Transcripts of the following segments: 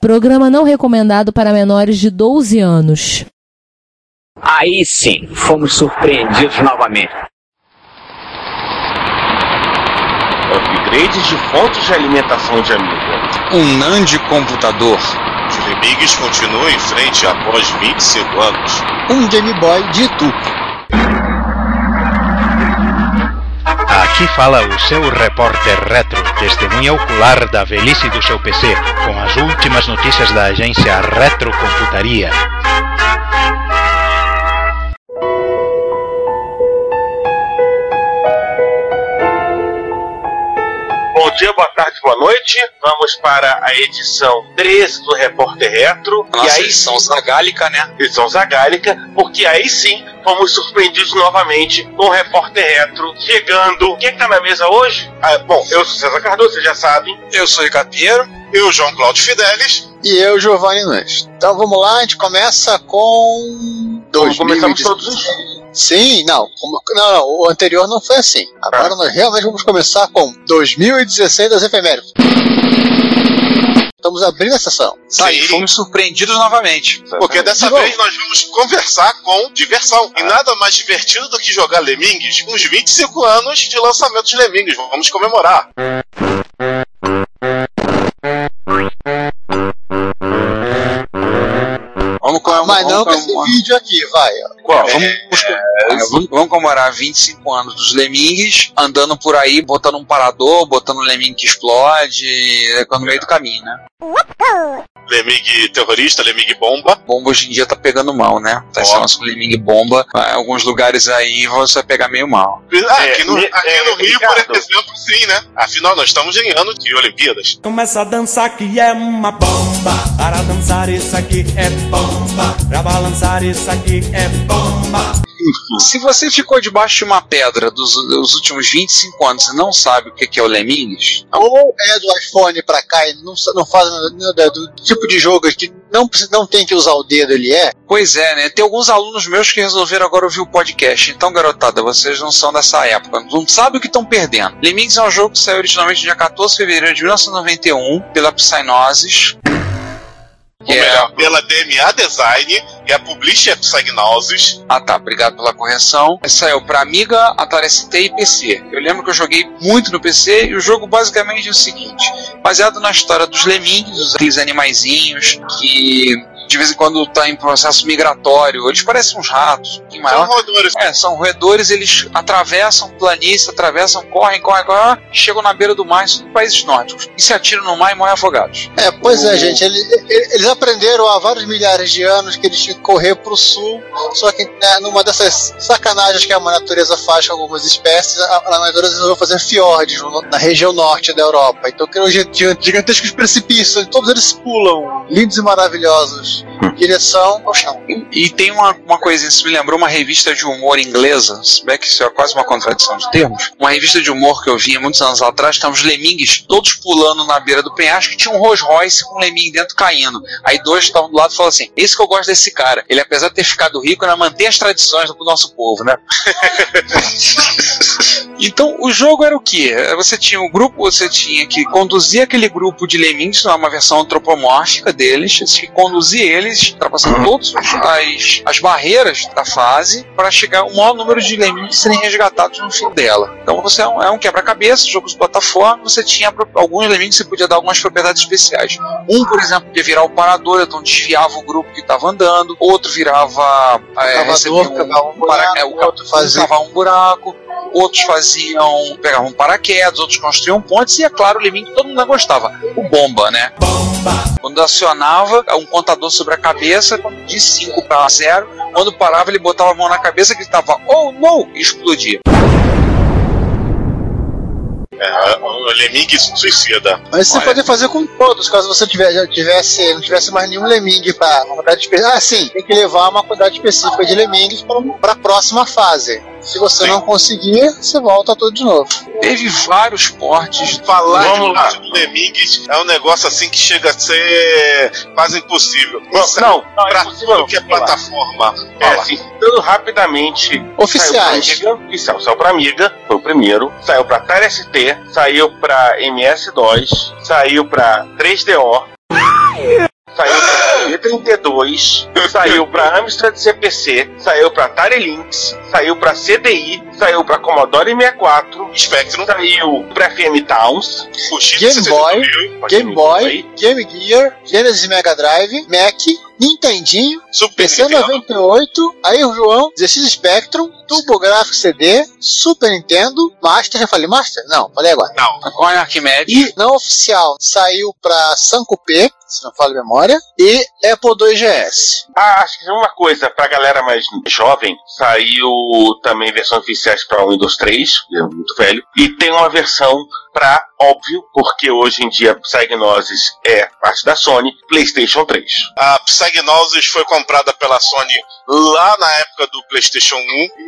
Programa não recomendado para menores de 12 anos. Aí sim, fomos surpreendidos novamente. Upgrades de fontes de alimentação de amiga. Um NAND computador. Os inimigos continuam em frente após 25 anos. Um Game Boy de tubo. Aqui fala o seu repórter retro, testemunha ocular da velhice do seu PC, com as últimas notícias da agência Retrocomputaria. Bom dia, boa tarde, boa noite. Vamos para a edição 13 do Repórter Retro. Nossa, e aí, edição zagálica, né? edição zagálica, porque aí sim fomos surpreendidos novamente com o Repórter Retro chegando. Quem é que tá na mesa hoje? Ah, bom, eu sou César Cardoso, vocês já sabem. Eu sou o Ricardo Pinheiro. Eu, João Cláudio Fidelis. E eu, Giovanni Nunes. Então vamos lá, a gente começa com. Como começamos 2016. todos os Sim, não, como- não, não, o anterior não foi assim. Agora nós realmente vamos começar com 2016 das efemérides. Estamos abrindo a sessão. Tá, e Sim. fomos surpreendidos novamente. Porque dessa De vez nós vamos conversar com diversão. E nada mais divertido do que jogar Lemmings com os 25 anos de lançamento de Lemmings. Vamos comemorar. Vídeo aqui, vai. Qual? Vamos, é, vamos, vamos comemorar 25 anos dos Lemmings, andando por aí, botando um parador, botando um Lemming que explode, é, no meio do caminho, né? Lemming terrorista, Lemming bomba. Bomba hoje em dia tá pegando mal, né? Tá esse lance com Lemming bomba. Em alguns lugares aí você vai pegar meio mal. Ah, É, aqui no, me- aqui é, no Rio, Ricardo. por exemplo, sim, né? Afinal, nós estamos em ano de Olimpíadas. Começa a dançar que é uma bomba. Para dançar isso aqui é bomba. Pra balançar isso aqui é bomba. Se você ficou debaixo de uma pedra dos, dos últimos 25 anos e não sabe o que é o Lemmings, Ou é do iPhone pra cá e não, não faz não, do, tipo de jogo que não, não tem que usar o dedo, ele é. Pois é, né? Tem alguns alunos meus que resolveram agora ouvir o podcast. Então, garotada, vocês não são dessa época. Não sabem o que estão perdendo. Lemmings é um jogo que saiu originalmente no dia 14 de fevereiro de 1991 pela Psygnosis. Ou é... melhor, pela DMA Design e a Publisher Psygnosis. Ah tá, obrigado pela correção. Saiu pra Amiga, Atari ST e PC. Eu lembro que eu joguei muito no PC e o jogo basicamente é o seguinte: baseado na história dos lemmings, aqueles animaizinhos que de vez em quando tá em processo migratório, eles parecem uns ratos, um pouquinho São maior. roedores. É, são roedores, eles atravessam planícies, atravessam, correm, correm, correm, chegam na beira do mar, isso em países nórdicos, e se atiram no mar e morrem afogados. É, pois é, gente. ele- ele- eles aprenderam há vários milhares de anos que eles tinham que correr pro sul. Só que né, numa dessas sacanagens que a natureza faz com algumas espécies, a, a natureza resolveu fazer fiordes na região norte da Europa. Então criou gi- gi- gigantescos precipícios, todos eles pulam, lindos e maravilhosos, em direção ao chão. E, e tem uma, uma coisa, isso me lembrou uma revista de humor inglesa, se bem que isso é quase uma contradição de termos. Uma revista de humor que eu vi há muitos anos atrás, estavam os lemmings todos pulando na beira do penhasco, que tinha um Rolls Royce com um lemming dentro caindo. Aí dois estavam do lado e falaram assim: Esse que eu gosto desse cara. Ele, apesar de ter ficado rico, ainda mantém as tradições do nosso povo, né? Então, o jogo era o quê? Você tinha um grupo, você tinha que conduzir aquele grupo de lemmings, uma versão antropomórfica deles, você que conduzir eles, ultrapassando todas as, as barreiras da fase, para chegar ao maior número de lemmings serem resgatados no fim dela. Então, você é um, é um quebra-cabeça, jogo de plataforma, você tinha alguns lemmings que você podia dar algumas propriedades especiais. Um, por exemplo, podia virar o parador, então desfiava o grupo que estava andando, outro virava. É, Cavador, recebia um- um para- buraco, é, o outro fazia- um buraco, outros faziam, pegavam paraquedas, outros construíam pontes, e é claro, o que todo mundo gostava, o bomba, né? Quando acionava, um contador sobre a cabeça, de 5 para 0, quando parava, ele botava a mão na cabeça, gritava, oh no, e explodia. É, o Lemming suicida. Mas você Olha. pode fazer com todos, caso você tiver, já tivesse, não tivesse mais nenhum lemming para uma quantidade específica. Ah, sim, tem que levar uma quantidade específica de lemmings para a próxima fase. Se você Sim. não conseguir, você volta tudo de novo. Teve vários portes. Falar Vamos de lá. do Lemmings é um negócio assim que chega a ser quase impossível. Isso é Não, não, pra é impossível tudo que é plataforma. É, assim, citando rapidamente. Oficiais. Saiu pra Amiga, oficial, saiu pra Amiga, foi o primeiro. Saiu pra Atari ST, saiu pra MS-DOS, saiu pra 3DO. Saiu pra E32, saiu pra Amstrad CPC, saiu pra Atari Lynx, saiu pra CDI, saiu pra Commodore 64, Spectrum, saiu pra FM Towns, Game Boy, Game Boy, Game Gear, Genesis Mega Drive, Mac, Nintendinho, Super PC Nintendo. 98, aí o João, 16 Spectrum, TurboGrafx CD, Super Nintendo, Master, já falei Master? Não, falei agora. Não, Olha Arquimedes. E não oficial, saiu pra Sankup, se não falo memória, e Apple II GS. Ah, acho que uma coisa, pra galera mais jovem, saiu também versões oficiais pra Windows 3, que é muito velho, e tem uma versão pra, óbvio, porque hoje em dia Psygnosis é parte da Sony, PlayStation 3. a Psygnosis foi comprada pela Sony lá na época do PlayStation 1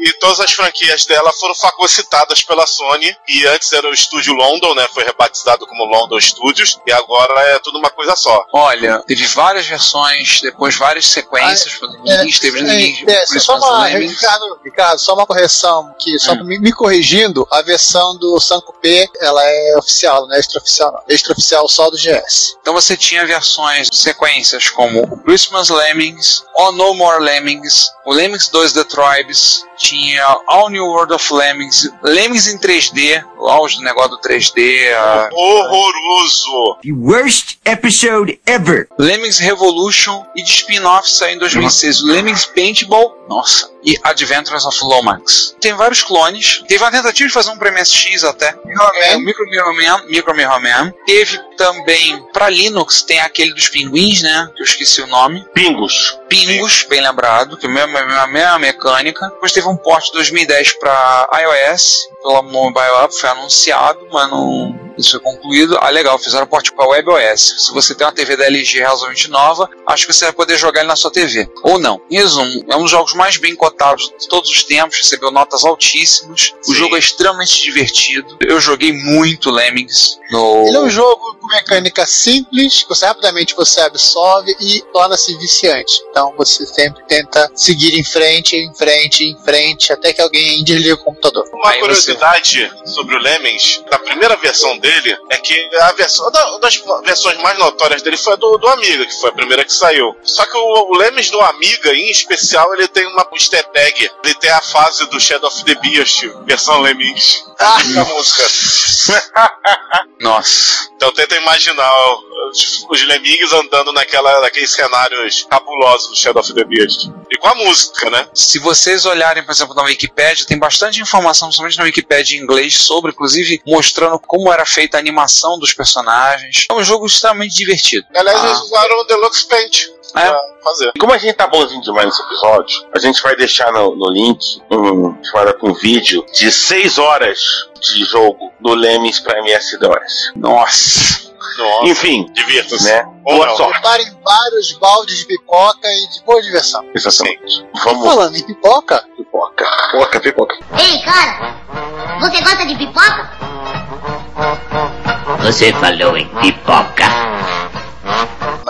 e todas as franquias dela foram fagocitadas pela Sony. E antes era o estúdio London, né? Foi rebatizado como London Studios e agora é tudo uma coisa só. Olha, teve várias versões, depois várias sequências, no Lemmings, teve Lemmings, é, só uma. Ricardo, Ricardo, só uma correção, que só Hum. me, me corrigindo, a versão do Sankup, ela é oficial, não é extraoficial. Extraoficial só do GS. Então você tinha versões, sequências como o Christmas Lemmings, Oh No More Lemmings, o Lemmings 2 The Tribes, tinha All New World of Lemmings, Lemmings em 3D, o auge do negócio do 3D, a Horroroso! The worst episode ever. Lemmings Revolution e de spin-off saiu em 2006 o Lemmings Paintball, nossa, e Adventures of Lomax. Tem vários clones, teve uma tentativa de fazer um para MSX até, é, o Micro Mirror Man, Micro Mirror Man. Teve também para Linux, tem aquele dos pinguins, né, que eu esqueci o nome. Pingos. Pingos, bem lembrado, que é a mesma, a mesma mecânica. Depois teve um port de 2010 para iOS, pela Mobile Up, foi anunciado, mas não. Isso foi concluído. Ah, legal, fizeram port para WebOS. Se você tem uma TV da LG razoavelmente nova, acho que você vai poder jogar ele na sua TV. Ou não. Em resumo, é um dos jogos mais bem cotados de todos os tempos, recebeu notas altíssimas. O Sim. jogo é extremamente divertido. Eu joguei muito Lemmings no. Ele é um jogo com mecânica simples, que você rapidamente você absorve e torna-se viciante. Então você sempre tenta seguir em frente, em frente, em frente, até que alguém desliga o computador. Uma Aí você- curiosidade sobre o Lemmings, na primeira versão dele, é que a versão uma da- das versões mais notórias dele foi a do, do Amiga, que foi a primeira que saiu. Só que o, o Lemmings do Amiga, em especial, ele tem uma easter egg. Ele tem a fase do Shadow of the Beast, versão Lemmings. Ah, A música. Nossa. Então tenta imaginar os, os Lemmings andando naquela, naqueles cenários cabulosos do Shadow of the Beast. E com a música, né? Se vocês olharem, por exemplo, na Wikipedia, tem bastante informação, principalmente na Wikipedia em inglês, sobre, inclusive, mostrando como era feita a animação dos personagens. É um jogo extremamente divertido. Aliás, Ah. eles usaram o Deluxe Paint É. pra fazer. E como a gente tá bonzinho demais nesse episódio, a gente vai deixar no, no link um, um vídeo de 6 horas de jogo do Lemmings pra MS-DOS. Nossa. Nossa, Enfim, divirta-se. né? Ou Boa não. sorte. Preparem vários baldes de pipoca e de boa diversão. Exatamente. Vamos. Falando em pipoca, Pipoca. Pipoca, pipoca. Ei, cara, você gosta de pipoca? Você falou em pipoca.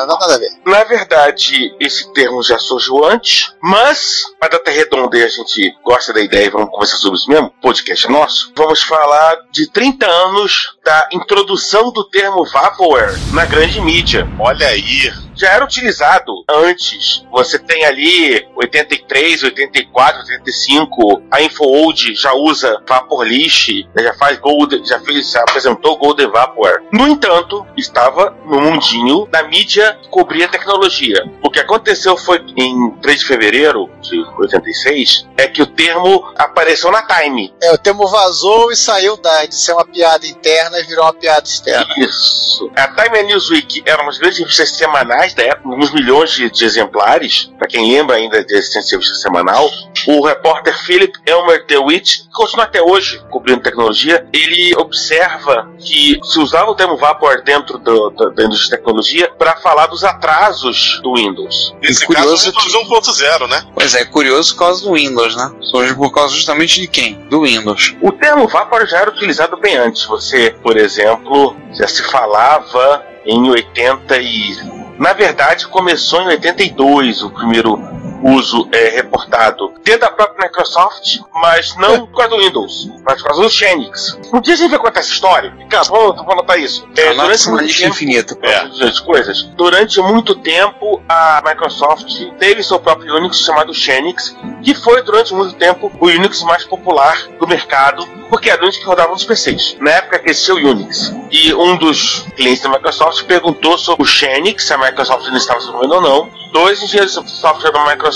Não nada a ver. Na verdade, esse termo já surgiu antes, mas a data redonda e a gente gosta da ideia e vamos conversar sobre isso mesmo, podcast é nosso. Vamos falar de 30 anos da introdução do termo Vaporware na grande mídia. Olha aí. Já era utilizado antes. Você tem ali 83, 84, 85. A InfoOld já usa Vaporlish, já faz Gold, já fez, já apresentou Golden Vaporware. No entanto, estava no mundinho da mídia que cobria tecnologia. O que aconteceu foi em 3 de fevereiro de 86 é que o termo apareceu na Time. É, o termo vazou e saiu da, de ser uma piada interna e virou uma piada externa. Isso. A Time Newsweek eram as grandes revistas semanais uns milhões de, de exemplares. Para quem lembra ainda desse revista semanal, o repórter Philip Elmer DeWitt, que continua até hoje cobrindo tecnologia, ele observa que se usava o termo Vapor dentro do, do, da indústria de tecnologia para falar dos atrasos do Windows. Nesse curioso caso, o Windows 1.0, né? Pois é, curioso por causa do Windows, né? Surge por causa justamente de quem? Do Windows. O termo Vapor já era utilizado bem antes. Você, por exemplo, já se falava em 80 e. Na verdade, começou em 82 o primeiro uso é, reportado dentro da própria Microsoft, mas não por causa do Windows, mas por causa do Xenix. Um dia a gente vai contar essa história. Cara, vamos, vamos anotar isso. É, Anota durante muito lista tempo, infinita. é, as coisas. Durante muito tempo, a Microsoft teve seu próprio Unix chamado Xenix, que foi durante muito tempo o Unix mais popular do mercado, porque era o Unix que rodava nos PCs. Na época existia o Unix. E um dos clientes da Microsoft perguntou sobre o Xenix, se a Microsoft ainda estava desenvolvendo ou não. Dois engenheiros de software da Microsoft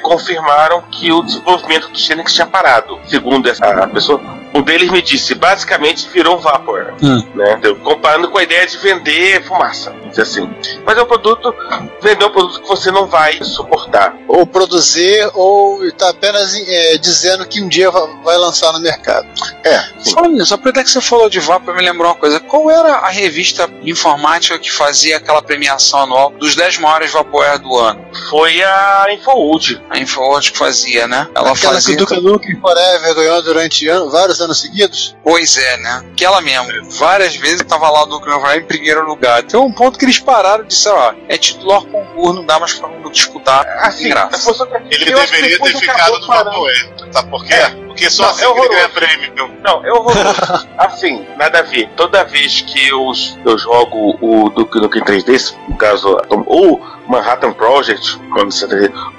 confirmaram que o desenvolvimento do Xenix tinha parado. Segundo essa pessoa, um deles me disse, basicamente virou um vapor. Né? Então, comparando com a ideia de vender fumaça, assim. Mas é um produto, vender um produto que você não vai suportar. Ou produzir, ou está apenas é, dizendo que um dia va- vai lançar no mercado. É, sim. Fala nisso, aproveitar que você falou de Vapor, me lembrou uma coisa. Qual era a revista informática que fazia aquela premiação anual dos 10 maiores Vaporware do ano? Foi a Infowood. A Infoworld que fazia, né? Ela Aquela que fazia. o Duke Nukem Forever ganhou durante ano- vários anos seguidos. Pois é, né? Aquela mesmo. Várias vezes tava lá o Duke Nukem em primeiro lugar. Tem um ponto que eles pararam de dizer, ó, é titular concurso, não dá mais pra disputar. Assim, Graça. Ele eu que deveria ter ficado no. Vaporware. Sabe por quê? É. Porque só Não, assim é horroroso. ganha prêmio. Não, é horroroso. assim, nada a ver. Toda vez que eu, eu jogo o Duke Nukem 3D, no caso, Atom- ou Manhattan Project, diz,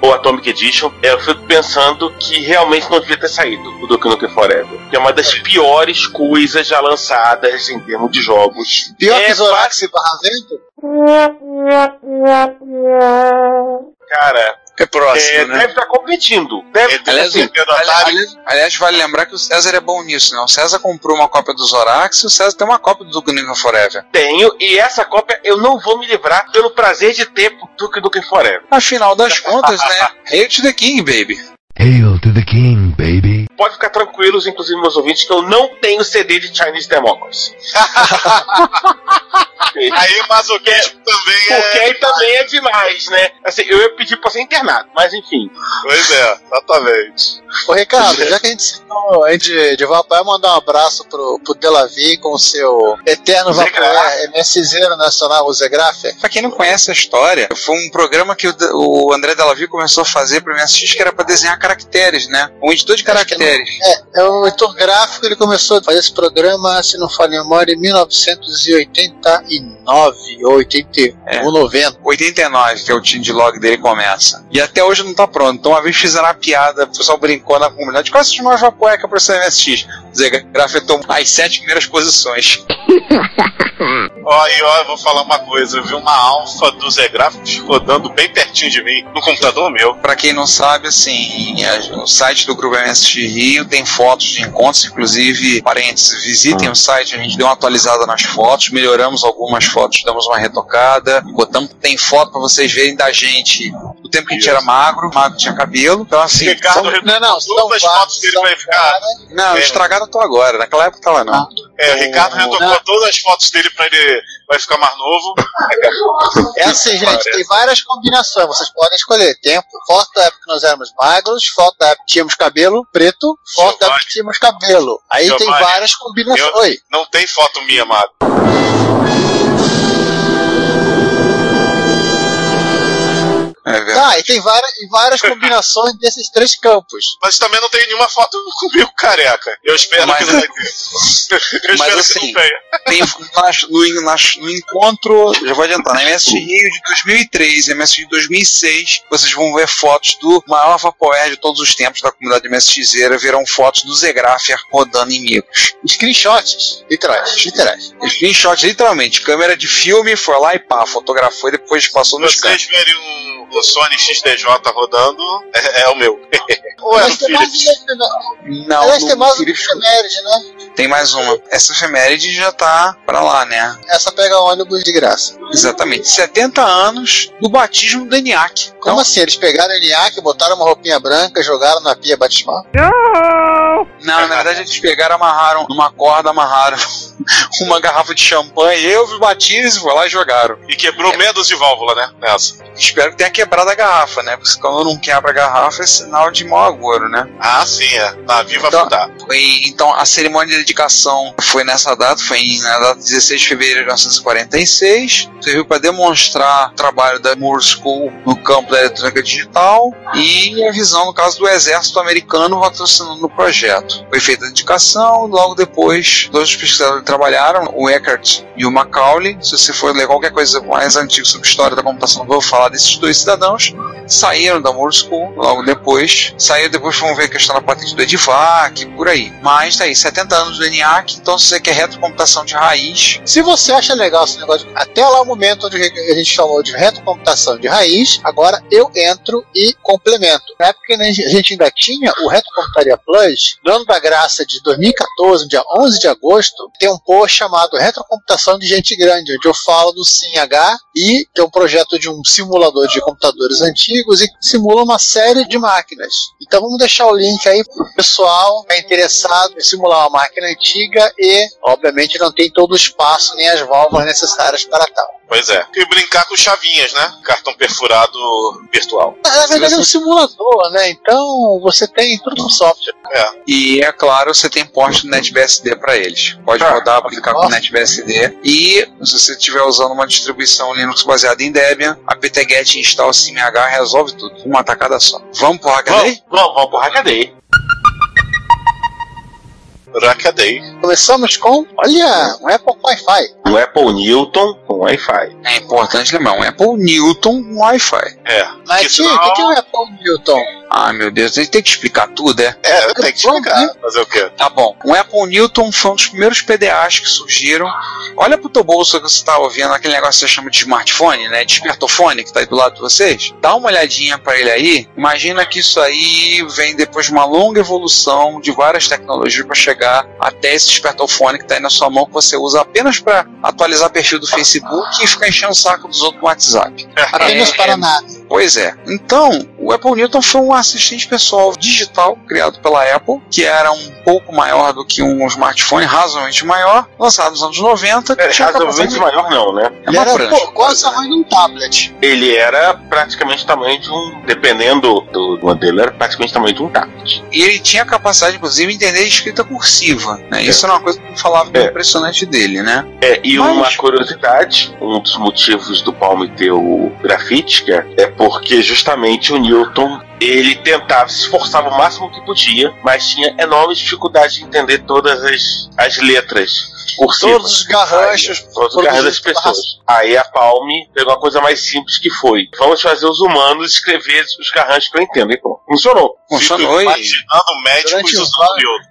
ou Atomic Edition, eu fico pensando que realmente não devia ter saído o Duke Nukem Forever. Que é uma das piores coisas já lançadas em termos de jogos. Pior é que Zorax e Barra Vento? Cara, É próximo, é, né? deve estar competindo. Deve Ele ter, Aliás, assim, Nintendo Atari. aliás, aliás, vale lembrar que o César é bom nisso, né? O César comprou uma cópia do Zorax e o César tem uma cópia do Duke Nukem Forever. tenho, e essa cópia eu não vou me livrar pelo prazer de ter o Duke Nukem Forever. Afinal das contas, né? Hail to the King, baby. Hail to the king, baby. Pode ficar tranquilos, inclusive meus ouvintes, que eu não tenho CD de Chinese Democracy. Aí o masoquismo também Porque é. aí também é demais, né? Assim, eu ia pedir pra ser internado, mas enfim. Pois é, exatamente. Ô Ricardo, já que a gente citou a gente de, de Vaporware, mandar um abraço pro, pro Delavi com o seu eterno Zegraf. Vaporware MSZ nacional, o Zegraffer. Pra quem não conhece a história, foi um programa que o, o André Delavie começou a fazer pra MSX que era pra desenhar caracteres, né? Um editor de Acho caracteres. É o editor gráfico, ele começou a fazer esse programa, se não falha a memória, em 1989 ou 81, É. ou 90. 89, que é o time de log dele começa. E até hoje não tá pronto. Então uma vez fizeram uma piada, o pessoal brincou na comunidade. Quais são as Vaporware que apareceu no MSX? O Zé Graffer tomou as sete primeiras posições. Ó, e ó, eu vou falar uma coisa. Eu vi uma alfa do Zé Graphics rodando bem pertinho de mim, no computador meu. Pra quem não sabe, assim, o site do Grupo MSX Rio tem fotos de encontros, inclusive, parênteses, visitem o site, a gente deu uma atualizada nas fotos, melhoramos algumas fotos, damos uma retocada, botamos, tem foto pra vocês verem da gente do tempo que a gente era magro, magro tinha cabelo, então assim, Ricardo são- Não, não, são todas as vários, fotos dele vai ficar. não, É. estragaram tô agora, naquela época tava não. É, o Ricardo retocou Não. todas as fotos dele pra ele vai ficar mais novo. É assim, gente, tem várias combinações, vocês podem escolher. Tempo, foto da época que nós éramos magros, foto da época que tínhamos cabelo preto, foto da época que tínhamos cabelo. Aí tem Giovanni, várias combinações. eu- Não tem foto minha, Mago. É verdade. tá, e tem várias, e várias combinações desses três campos. Mas também não tem nenhuma foto comigo careca. Eu espero Mas- que não vai ter. Eu Mas espero assim, que não tenha. Tem nas- no, nas- no encontro, já vou adiantar, na MSX Rio de 2003 e MSX de 2006, vocês vão ver fotos do maior Vaporware de todos os tempos da comunidade MSXeira, verão fotos do Zegraffer rodando em micros. Screenshots, literais, literais. Screenshot, literalmente, câmera de filme, foi lá e pá, fotografou e depois passou no. Vocês verem um, um Sony XTJ rodando, é, é o meu. Ou é o mais Não, aliás, tem mais uma efeméride, né? tem mais uma. Essa efeméride já tá pra lá, né? Essa pega ônibus de graça. Exatamente. 70 anos do batismo do ENIAC. Como assim? Eles pegaram o ENIAC, botaram uma roupinha branca, jogaram na pia batismal? Não, na verdade eles pegaram, amarraram numa corda, amarraram uma garrafa de champanhe, eu vi o Batista, foi lá e jogaram. E quebrou meia dúzia de válvula, né? Nessa. Espero que tenha quebrado a garrafa, né? Porque quando não quebra a garrafa é sinal de mau agouro, né? Ah, sim, é. Navio vai Então- afundar. E, então a cerimônia de dedicação foi nessa data, foi na data de 16 de fevereiro de 1946. Serviu para demonstrar o trabalho da Moore School no campo da eletrônica digital e a visão, no caso, do exército americano patrocinando o projeto. Foi feita a dedicação e logo depois, dois pesquisadores trabalharam, o Eckert e o Macaulay. Se você for ler qualquer coisa mais antiga sobre história da computação, vou falar desses dois cidadãos. Saíram da School logo depois. Saíram depois, vamos ver a questão da patente do Edivac, por aí. Mas tá aí, 70 anos do ENIAC, então se você quer retrocomputação de raiz, Se você acha legal esse negócio, até lá o momento onde a gente falou de retrocomputação de raiz, agora eu entro e complemento. Na época a gente ainda tinha o Retrocomputaria Plus, ano da graça de 2014, no dia 11 de agosto, tem um post chamado Retrocomputação de Gente Grande, onde eu falo do SIM-H e que é um projeto de um simulador de computadores antigos e que simula uma série de máquinas. Então vamos deixar o link aí pro pessoal que é interessado em simular uma máquina antiga e, obviamente, não tem todo o espaço nem as válvulas necessárias para tal. Pois é. E brincar com chavinhas, né? Cartão perfurado virtual. Na verdade é um simulador, né? Então você tem tudo no software. É. E é claro, você tem porte do NetBSD para eles. Pode Ah, rodar, aplicar com nossa. NetBSD. E se você estiver usando uma distribuição Linux baseada em Debian, a ptget install SIMH resolve tudo. Uma tacada só. Vamos pro Hackaday? Vamos, vamos, vamos pro Hackaday. Racadei. Começamos com, olha, um Apple Wi-Fi. O Apple Newton com Wi-Fi. É importante lembrar, um Apple Newton com Wi-Fi. É. Mas, o que, que é o Apple Newton? Ai meu Deus, a gente tem que explicar tudo, é? É, tem que explicar. Fazer o quê? Tá bom. Um Apple Newton foi um dos primeiros PDAs que surgiram. Olha pro teu bolso que você tá ouvindo, aquele negócio que você chama de smartphone, né? Despertofone que tá aí do lado de vocês. Dá uma olhadinha pra ele aí. Imagina que isso aí vem depois de uma longa evolução de várias tecnologias para chegar até esse despertofone que tá aí na sua mão que você usa apenas para atualizar perfil do Facebook e ficar enchendo o saco dos outros no WhatsApp. Apenas É, para é, nada. Pois é. Então, o Apple Newton foi um assistente pessoal digital criado pela Apple, que era um pouco maior do que um smartphone, razoavelmente maior, lançado nos anos 90. que É, razoavelmente capacidade- maior não, né? É Ele uma era pô, quase tamanho de um tablet. Ele era praticamente o tamanho de um. Dependendo do modelo, era praticamente o tamanho de um tablet. E ele tinha a capacidade, inclusive, de entender escrita cursiva. Né? Isso era uma coisa que eu falava É. impressionante dele, né? É, e Mas- uma curiosidade, um dos motivos do Palm ter o grafite, que é, é porque justamente o Newton ele tentava, se esforçava o máximo que podia, mas tinha enorme dificuldade de entender todas as, as letras cursivas. Todos os garranchos Aí, todos os garranchos das pessoas. Aí a Palm pegou uma coisa mais simples que foi: vamos fazer os humanos escrever os garranchos para entender. E pronto, funcionou. Funcionou imaginando médicos.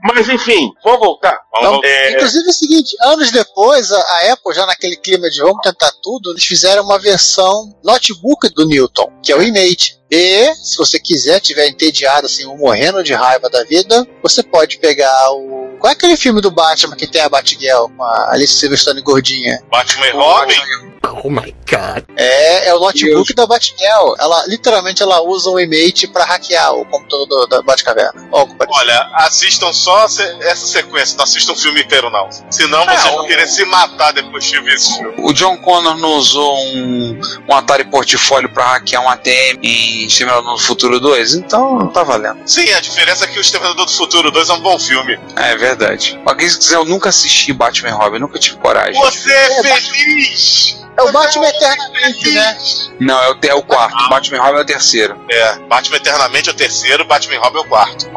Mas enfim, vamos voltar. Vamos voltar. É, Inclusive é o seguinte, anos depois, a, a Apple, já naquele clima de vamos tentar tudo, eles fizeram uma versão notebook do Newton, que é o iMate. E, se você quiser, tiver entediado, assim, ou morrendo de raiva da vida, você pode pegar o. Qual é aquele filme do Batman que tem a Batgirl com a Alice Silverstone gordinha? Batman e Robin. Oh my god. É, é o notebook da Batgirl. Ela, literalmente, ela usa o iMate pra hackear o computador do- da Batcaverna. Compadre. Olha, assistam só essa sequência, não assistam o filme inteiro, não. Senão É, vocês o- vão querer se matar depois de ver esse filme. O John Connor não usou um, um Atari Portfólio para hackear um ATM em Exterminador do Futuro 2? Então, tá valendo. Sim, a diferença é que o Exterminador do Futuro 2 é um bom filme. É verdade. Pra quem quiser, eu nunca assisti Batman e Robin, nunca tive coragem. Você é feliz! É o Batman Eternamente, né? Não, é o, é o quarto. Batman e Robin é o terceiro. É, Batman Eternamente é o terceiro, Batman Robin é o quarto.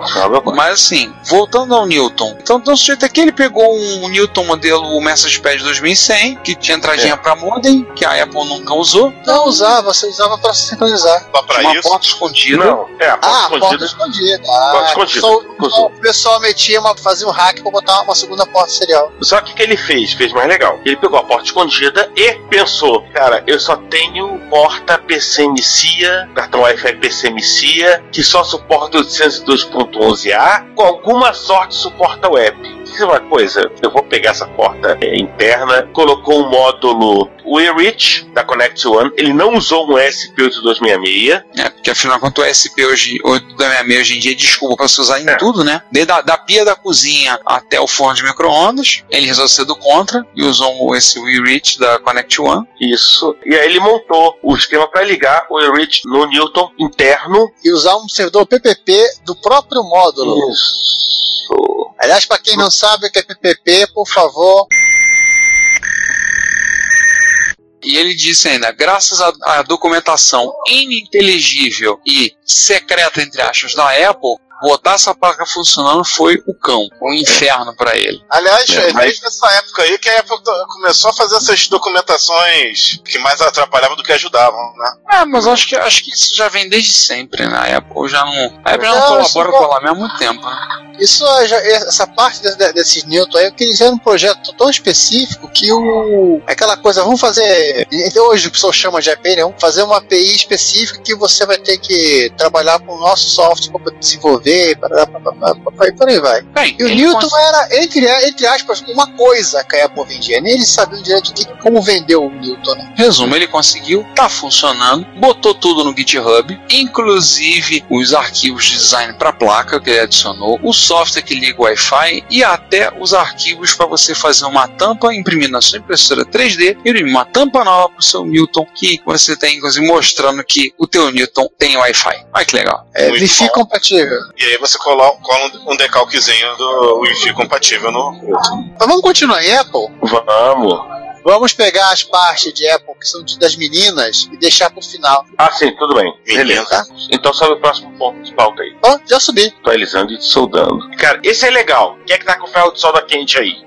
Mas assim, voltando ao Newton. Então, então o sujeito aqui ele pegou um Newton modelo Message Pad 2100, que tinha entradinha pra modem, que a Apple nunca usou. Não usava, você usava pra sincronizar. Só pra Tinha uma isso. porta escondida. não, é, a Ah, porta porta escondida. escondida. Ah, Porta escondida. só- Usou. o pessoal metia uma, fazia um hack pra botar uma segunda porta serial. Só que o que ele fez, fez mais legal. Ele pegou a porta escondida e pensou, cara, eu só tenho porta PCMCIA, cartão Wi-Fi PCMCIA, que só suporta 802.11a, com alguma sorte suporta web. Isso é uma coisa, eu vou pegar essa porta é, interna, colocou um módulo WeReach da Connect One, ele não usou um SP8266, É, Que afinal, quanto o SP hoje, o da 66 hoje em dia, desculpa pra você usar em tudo, né? Desde a, da pia da cozinha até o forno de micro-ondas. Ele resolveu ser do contra e usou esse WeReach da Connect One. Isso. E aí ele montou o esquema para ligar o Enrich no Newton interno. E usar um servidor PPP do próprio módulo. Isso. Aliás, para quem não sabe o que é PPP, por favor, E ele disse ainda, graças à, documentação ininteligível e secreta, entre aspas, da Apple, botar essa placa funcionando foi o cão, o inferno para ele. Aliás, É, é mas- desde essa época aí que a Apple começou a fazer essas documentações que mais atrapalhavam do que ajudavam, né? É, mas acho que, acho que isso já vem desde sempre, né? A Apple já não. A Apple não Não, colabora com ela mesmo há muito tempo, né? Isso é já- essa parte de- de- desses Newton aí, que eles fizeram um projeto tão específico que o. Aquela coisa, vamos fazer. Hoje o pessoal chama de API, né? Vamos fazer uma API específica que você vai ter que trabalhar com o nosso software para desenvolver, para por aí vai. Bem, E o Newton cons- era, entre, entre aspas, uma coisa que a Apple vendia. Nem eles sabiam direito de como vender o Newton, né? Resumo, ele conseguiu, tá funcionando, botou tudo no GitHub, inclusive os arquivos de design para placa que ele adicionou, o software que liga o Wi-Fi e até os arquivos para você fazer uma tampa, imprimir na sua impressora 3D e imprimir uma tampa nova para o seu Newton, que você tem, inclusive, mostrando que o teu Newton tem Wi-Fi. Olha que legal. É Wi-Fi compatível. E aí você cola, cola um decalquezinho do Wi-Fi compatível no Mas vamos continuar em Apple? Vamos. Vamos pegar as partes de Apple que são de- das meninas e deixar pro final. Ah, sim, tudo bem. Beleza. Tá? Então sobe o próximo ponto de pauta aí. Ó, já subi. Atualizando e soldando. Cara, esse é legal. Quem é que tá com o ferro de solda quente aí?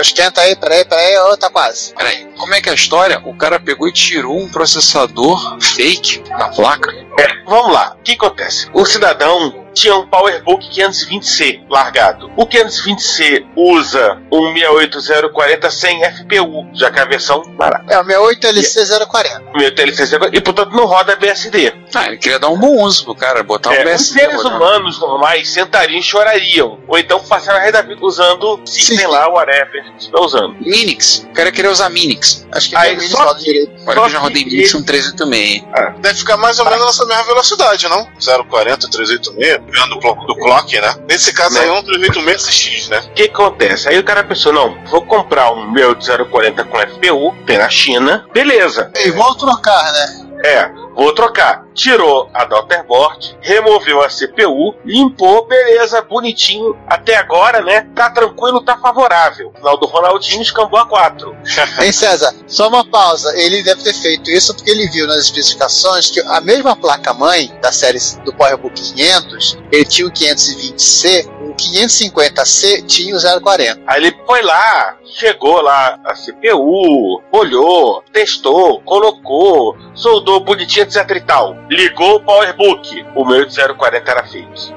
Esquenta aí, peraí, peraí, ó, tá quase. Peraí, como é que é a história? O cara pegou e tirou um processador fake da placa. É, vamos lá. O que acontece? O cidadão tinha um PowerBook 520C largado. O 520C usa um 68040 sem FPU, já que é a versão barata. É o 68 LC040. Meu TLC e portanto não roda BSD. Ah, ele queria dar um bom uso pro cara, botar É, um os BSD. seres rodando. humanos normais sentariam e chorariam. Ou então passaram a rede da vida usando, Sim. sei lá, whatever que você está usando. Minix. O cara queria usar Minix. Acho que Aí, ele só- roda direito. Olha Só que eu já rodei Minix um 386. Deve ficar mais ou menos nessa mesma velocidade, não? 040, 386, vendo do, do clock, né? Nesse caso aí é um 386X, né? O que acontece? Aí o cara pensou, não, vou comprar um meu de 040 com FPU, tem na China, beleza. E vão trocar, né? É, vou trocar. Tirou a daughterboard, removeu a CPU, limpou, beleza, bonitinho. Até agora, né? Tá tranquilo, tá favorável. Final do Ronaldinho escambou a 4. Hein, César? Só uma pausa. Ele deve ter feito isso porque ele viu nas especificações que a mesma placa-mãe da série do PowerBook 500, ele tinha o 520C, o 550C tinha o 040. Aí ele foi lá, chegou lá a CPU, olhou, testou, colocou, soldou bonitinho, etc e tal. Ligou o PowerBook. O meu de 040 era fake.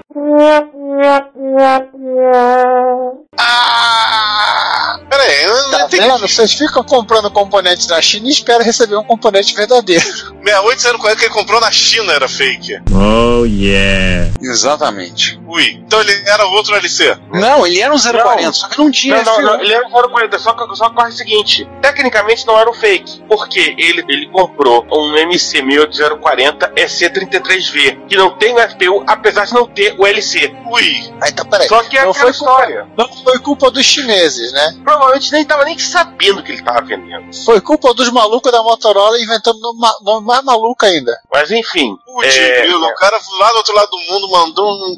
Ah! Pera aí, eu não Tá entendi. vendo? Vocês ficam comprando componentes na China e esperam receber um componente verdadeiro. 6840 que ele comprou na China era fake. Exatamente. Ui, então ele era outro LC. Não, ele era um 040, Não. só que não tinha Não, não, não, ele era um 040, só que só corre o seguinte: tecnicamente não era um fake, porque ele, ele comprou um MC 040 EC33V, que não tem o FPU, apesar de não ter o LC. Ui, Ah, então peraí. Só que é não, aquela foi culpa, história. não foi culpa dos chineses, né? Provavelmente nem tava nem sabendo que ele tava vendendo. Foi culpa dos malucos da Motorola inventando nome nome mais maluco ainda. Mas enfim, putz, É, grilo, o cara lá do outro lado do mundo mandou um,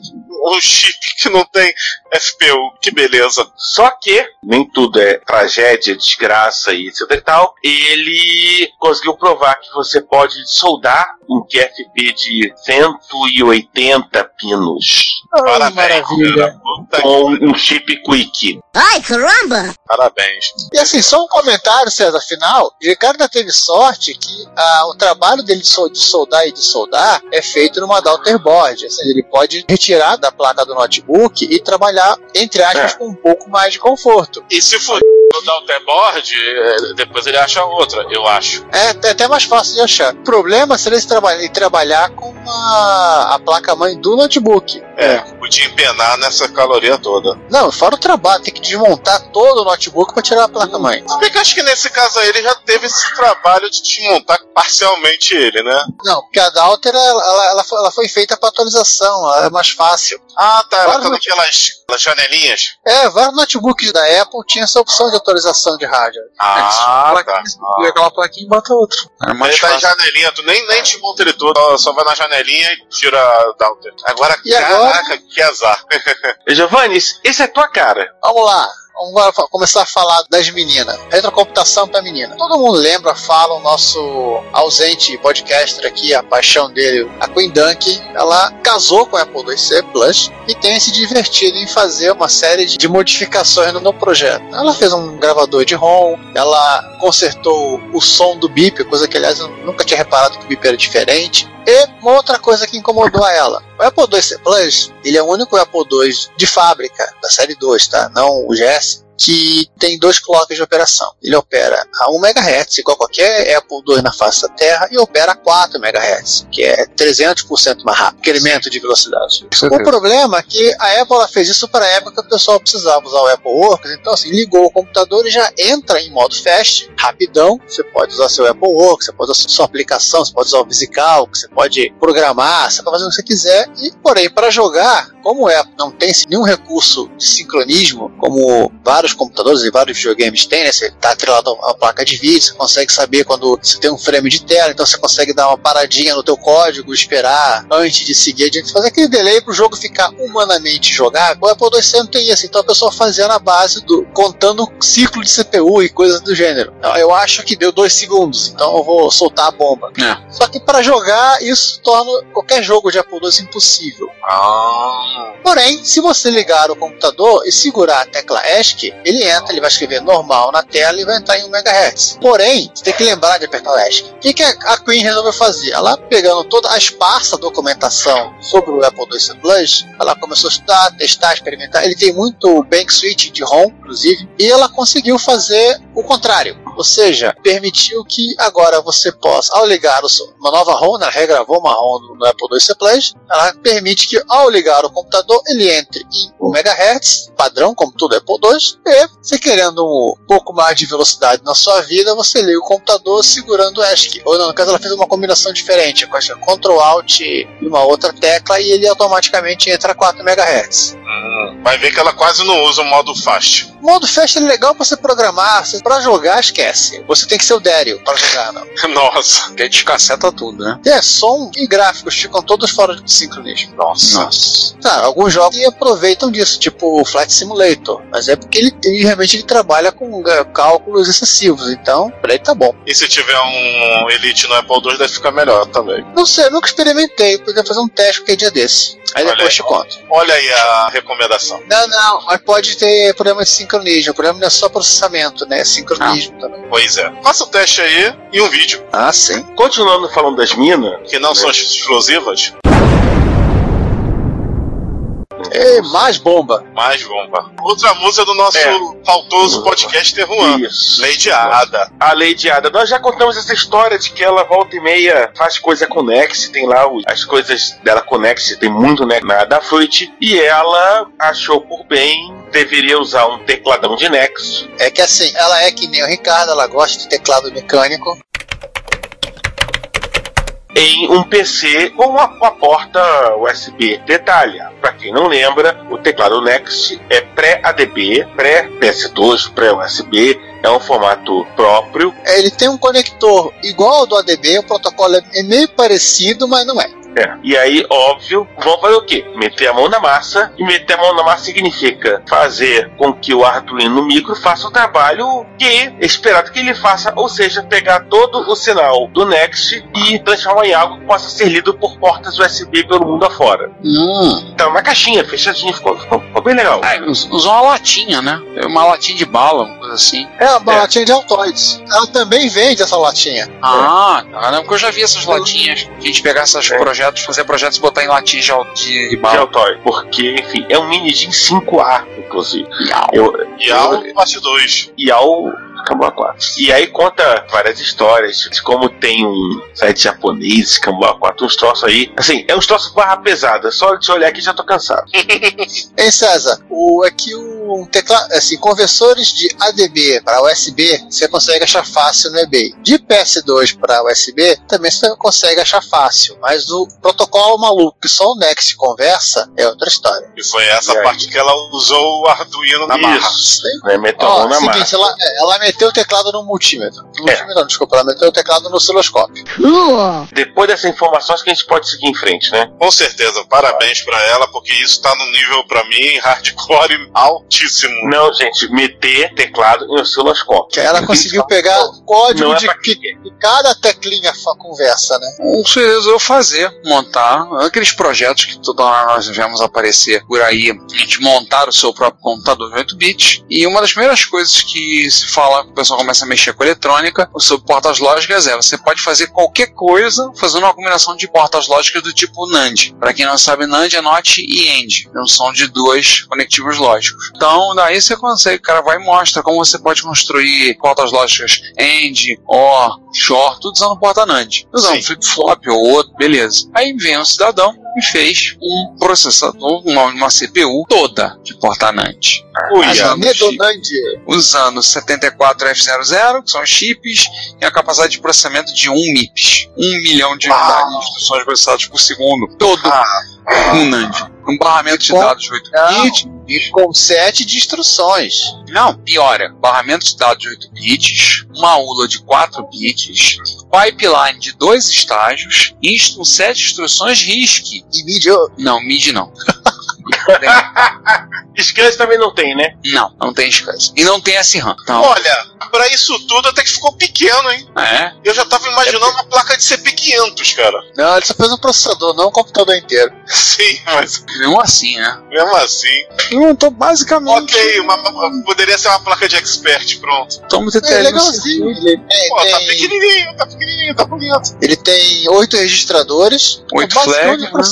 um chip que não tem FPU. Que beleza. Só que nem tudo é tragédia, desgraça e etc e tal. Ele conseguiu provar que você pode soldar um QFP de 180 pinos Parabéns. maravilha. Com um chip Quick. Ai, caramba! Parabéns. E assim, só um comentário, César, final. O Ricardo teve sorte que ah, o trabalho dele de sol- de soldar e de soldar é feito numa daughterboard. Ou seja, ele pode retirar da placa do notebook e trabalhar, entre aspas, É. com um pouco mais de conforto. E se for no Daughterboard, é, depois ele acha outra, eu acho. É, é até mais fácil de achar. O problema seria ele trabalhar, ele trabalhar com a, a placa-mãe do notebook. É, podia empenar nessa caloria toda. Não, fora o trabalho, tem que desmontar todo o notebook pra tirar a placa-mãe. Se bem que acho que nesse caso aí ele já teve esse trabalho de desmontar parcialmente ele, né? Não, porque a Dalter ela, ela, ela foi, feita pra atualização, ela é mais fácil. Ah, tá. Ela tá naquelas aquelas janelinhas. É, vários notebooks da Apple tinham essa opção de atualização de hardware. Ah, tá. Plaquinha, pega aquela plaquinha e bota outra. É mais Ele tá em fácil. janelinha, tu nem, nem desmonta ele todo, só- vai na janelinha e tira a Dalter. Agora, E agora? caraca, que azar. Giovanni, esse é tua cara. Vamos lá. Vamos começar a falar das meninas. Retrocomputação pra menina. Todo mundo lembra, fala o nosso ausente podcaster aqui, a paixão dele, a Queen Dunk. Ela casou com o Apple IIc Plus e tem se divertido em fazer uma série de modificações no, no projeto. Ela fez um gravador de ROM, ela consertou o som do bip, coisa que aliás eu nunca tinha reparado que o bip era diferente. E uma outra coisa que incomodou a ela. O Apple IIc Plus, ele é o único Apple II de fábrica, da série 2, tá? Não o GS, que tem dois clocks de operação. Ele opera a 1 MHz, igual qualquer Apple II na face da Terra, e opera a 4 MHz, que é 300% mais rápido, incremento de velocidade. O problema é que a Apple fez isso para a época que o pessoal precisava usar o Apple Works, então assim, ligou o computador e já entra em modo fast, rapidão. Você pode usar seu Apple Works, você pode usar sua aplicação, você pode usar o Visical, você pode programar, você pode fazer o que você quiser. E, porém, para jogar, como o Apple não tem nenhum recurso de sincronismo, como vários computadores e vários videogames têm, né? Você está atrelado a uma placa de vídeo, você consegue saber quando você tem um frame de tela, então você consegue dar uma paradinha no teu código, esperar antes de seguir adiante, fazer aquele delay para o jogo ficar humanamente jogável. O Apple IIc não tem isso, então a pessoa fazia na base do contando ciclo de CPU e coisas do gênero. Então, Eu acho que deu dois segundos, então eu vou soltar a bomba. É. Só que para jogar isso torna qualquer jogo de Apple II impossível. Ah, Porém, se você ligar o computador e segurar a tecla ESC, ele entra, ele vai escrever normal na tela e vai entrar em 1 MHz. Porém, você tem que lembrar de apertar o ESC. O que, que a Queen resolveu fazer? Ela pegando toda a esparsa documentação sobre o Apple IIc Plus, ela começou a estudar, testar, experimentar. Ele tem muito bank switch de ROM, inclusive, e ela conseguiu fazer o contrário. Ou seja, permitiu que agora você possa, ao ligar uma nova ROM, né, ela regravou uma ROM no, Apple IIc Plus, ela permite que ao ligar o computador ele entre em 1 MHz, padrão, como tudo Apple II, e você querendo um pouco mais de velocidade na sua vida, você liga o computador segurando o ESC. Ou não, no caso ela fez uma combinação diferente, com é Ctrl Alt e uma outra tecla e ele automaticamente entra a 4 MHz. Vai ver que ela quase não usa o modo fast. O modo fast é legal pra você programar, pra jogar esquece. Você tem que ser o Daryl pra jogar, não. Nossa. Que a gente caceta tudo, né? É, som e gráficos ficam todos fora de sincronismo. Nossa. Nossa. Tá, alguns jogos aproveitam disso, tipo o Flight Simulator. Mas é porque ele, ele realmente ele trabalha com cálculos excessivos, então pra ele tá bom. E se tiver um Elite no Apple II, deve ficar melhor também. Não sei, eu nunca experimentei, podia fazer um teste qualquer dia desse. Aí Olha depois aí. te conto. Olha aí a recomendação. Não, não, mas pode ter problema de sincronismo. O problema não é só processamento, né? É sincronismo também. Pois é. Faça o teste aí e um vídeo. Ah, sim. Continuando falando das minas, Que não são explosivas, E mais bomba. mais bomba. Outra música do nosso É. faltoso podcaster Juan. isso. Lady Ada. A Lady Ada, nós já contamos essa história de que ela volta e meia faz coisa com Nex, tem lá as coisas dela com Nex, tem muito Nex na da Fruit, e ela achou por bem, deveria usar um tecladão de Nexo. É que assim, ela é que nem o Ricardo, ela gosta de teclado mecânico. Em um PC com a, com a porta USB. Detalhe, para quem não lembra, o teclado Next é pré-ADB, pré-PS2, pré-USB, é um formato próprio. É, Ele tem um conector igual ao do ADB, o protocolo é- é meio parecido, mas não é. É. E aí, óbvio, vão fazer o quê? Meter a mão na massa. E meter a mão na massa significa fazer com que o Arduino Micro faça o trabalho que é esperado que ele faça, ou seja, pegar todo o sinal do Next e transformar em algo que possa ser lido por portas USB pelo mundo afora. Hum. Então, uma caixinha fechadinha, ficou, ficou, ficou bem legal. Us- usou uma latinha, né? Uma latinha de bala, assim. É uma É. latinha de Altoids. Ela também vende essa latinha. Ah, tá. Não, porque eu já vi essas latinhas. A gente pegar esses É. projetos, fazer projetos e botar em latinhas de, de, de de. Altoy, porque, enfim, é um mini DIN 5A, inclusive. Eu, E um parte 2. e ao Camboa 4. E aí conta várias histórias de como tem um site japonês, Camboa 4, uns troços aí. Assim, é uns troços barra pesada. Só de olhar aqui já tô cansado. Hein, César? O, aqui um teclado, assim, conversores de ADB para USB você consegue achar fácil no eBay. De PS2 para USB também você consegue achar fácil, mas o protocolo maluco que só o Next conversa é outra história. E foi essa E aí? parte que ela usou o Arduino na marra. Isso. Né, mão na seguinte, massa. ela, é, ela meteu o teclado no multímetro. No É. multímetro não, desculpa, ela meteu o teclado no osciloscópio. Depois dessa informação, acho que a gente pode seguir em frente, né? Com certeza, parabéns pra ela, porque isso tá no nível, pra mim, hardcore altíssimo. Não, gente, meter teclado em osciloscópio. Que ela conseguiu pegar o código Não é de que, que cada teclinha conversa, né? Um você resolveu fazer, montar, aqueles projetos que toda hora nós vemos aparecer por aí, a gente montar o seu próprio computador de 8 bits. E uma das primeiras coisas que se fala, o pessoal começa a mexer com eletrônica, sobre portas lógicas é, você pode fazer qualquer coisa fazendo uma combinação de portas lógicas do tipo NAND. Para quem não sabe, NAND é NOT e AND, junção de dois conectivos lógicos. Então, daí você consegue, o cara vai e mostra como você pode construir portas lógicas AND, OR, SHOR, tudo usando porta NAND. Usando flip-flop ou outro, beleza. Aí vem um cidadão e fez um processador, uma, uma CPU toda de porta NAND. Uia. Usando 74F00, que são chips, e a capacidade de processamento de 1 MIPS. 1 milhão de de instruções processadas por segundo. Todo um NAND. Um barramento de dados de 8 Não. bits. E com sete de instruções. Não, piora. Barramento de dados de 8 bits, uma ULA de 4 bits, pipeline de dois estágios, instru 7 instruções RISC. E mídia. Não, MIDI não. Scan também não tem, né? não, não tem SCSI. E não tem SRAM. Então, Olha, pra isso tudo até que ficou pequeno, hein? é. Eu já tava imaginando uma placa de CP500, cara. Não, ele só fez um processador, não um computador inteiro. Sim, mas Mesmo assim, né? mesmo assim. Tô basicamente. Ok, uma- poderia ser uma placa de expert, pronto. Estamos É detendo legalzinho. Ele tem, Pô, tá tem- pequenininho, tá pequenininho, tá bonito. ele tem oito registradores. Oito É flags, um né?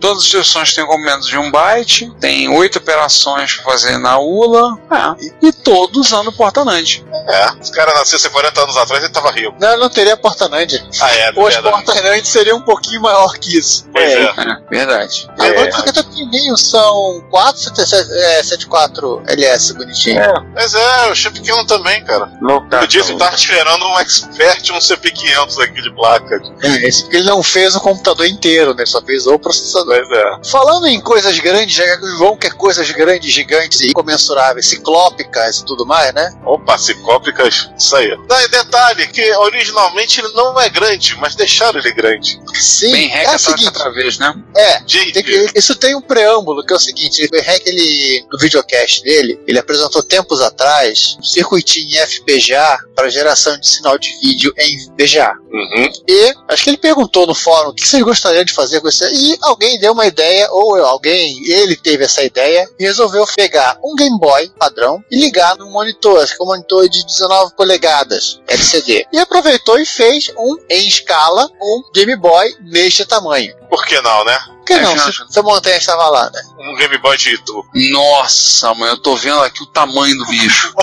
Todas as instruções têm comandos de 1 byte, tem oito operações pra fazer na ULA, é. e todos usando porta NAND. É, os caras nascessem 40 anos atrás, ele tava rico. Não, não teria porta NAND. Ah, é, Ou as NAND seriam um pouquinho maior que isso. Pois é. É, verdade. Agora isso aqui é pequenininho, são 4 é, 74 LS bonitinho. É, Mas é, eu achei pequeno também, cara. tá. Eu disse que tava esperando um expert, um CP500 aqui de placa. É, esse porque ele não fez o computador inteiro, né? Só fez o processador. Pois é. Falando em coisas grandes, já que o João quer coisas grandes, gigantes e comensuráveis, ciclópicas e tudo mais, né? Opa, ciclópicas, isso aí. Daí, detalhe, que originalmente ele não é grande, mas deixaram ele grande. Sim, Bem é o seguinte, outra vez, né? é, Gente, Tem que- isso tem um preâmbulo, que é o seguinte, o Hack, ele, no videocast dele, ele apresentou tempos atrás um circuitinho em FPGA para geração de sinal de vídeo em VGA. Uhum. E acho que ele perguntou no fórum o que vocês gostariam de fazer com isso. E alguém deu uma ideia, ou alguém, ele teve essa ideia, e resolveu pegar um Game Boy padrão e ligar num monitor, acho que é um monitor de 19 polegadas LCD. E aproveitou e fez um, em escala, um Game Boy neste tamanho. Por que não, né? Por que É, não? Se, se a montanha estava lá, né? Um Game Boy de Itu. Nossa, mãe, eu tô vendo aqui o tamanho do bicho.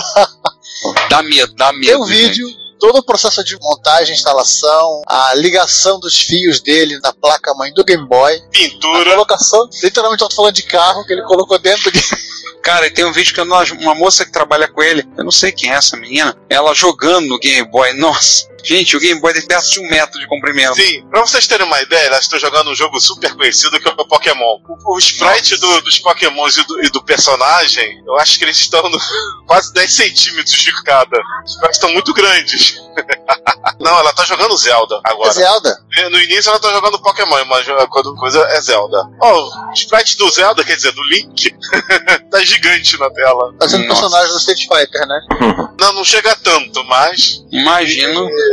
dá medo, dá medo. Tem um gente. vídeo, todo o processo de montagem, instalação, a ligação dos fios dele na placa-mãe do Game Boy, a Pintura. colocação, literalmente eu tô falando de carro, que ele colocou dentro do Game Cara, e tem um vídeo que uma, uma moça que trabalha com ele, eu não sei quem é essa menina, ela jogando no Game Boy. Nossa, gente, o Game Boy tem perto de um metro de comprimento. Sim, pra vocês terem uma ideia, elas estão jogando um jogo super conhecido que é o Pokémon. O, o sprite do- dos Pokémons e do, e do personagem, eu acho que eles estão no- quase 10 centímetros de cada. Os sprites estão muito grandes. Não, ela tá jogando Zelda agora. Zelda. No início ela tá jogando Pokémon, mas quando coisa é Zelda. Ó, o sprite do Zelda, quer dizer, do Link, tá gigante na tela. Fazendo Nossa. personagem do Street Fighter, né? Não, não chega tanto, mas. Imagino. é,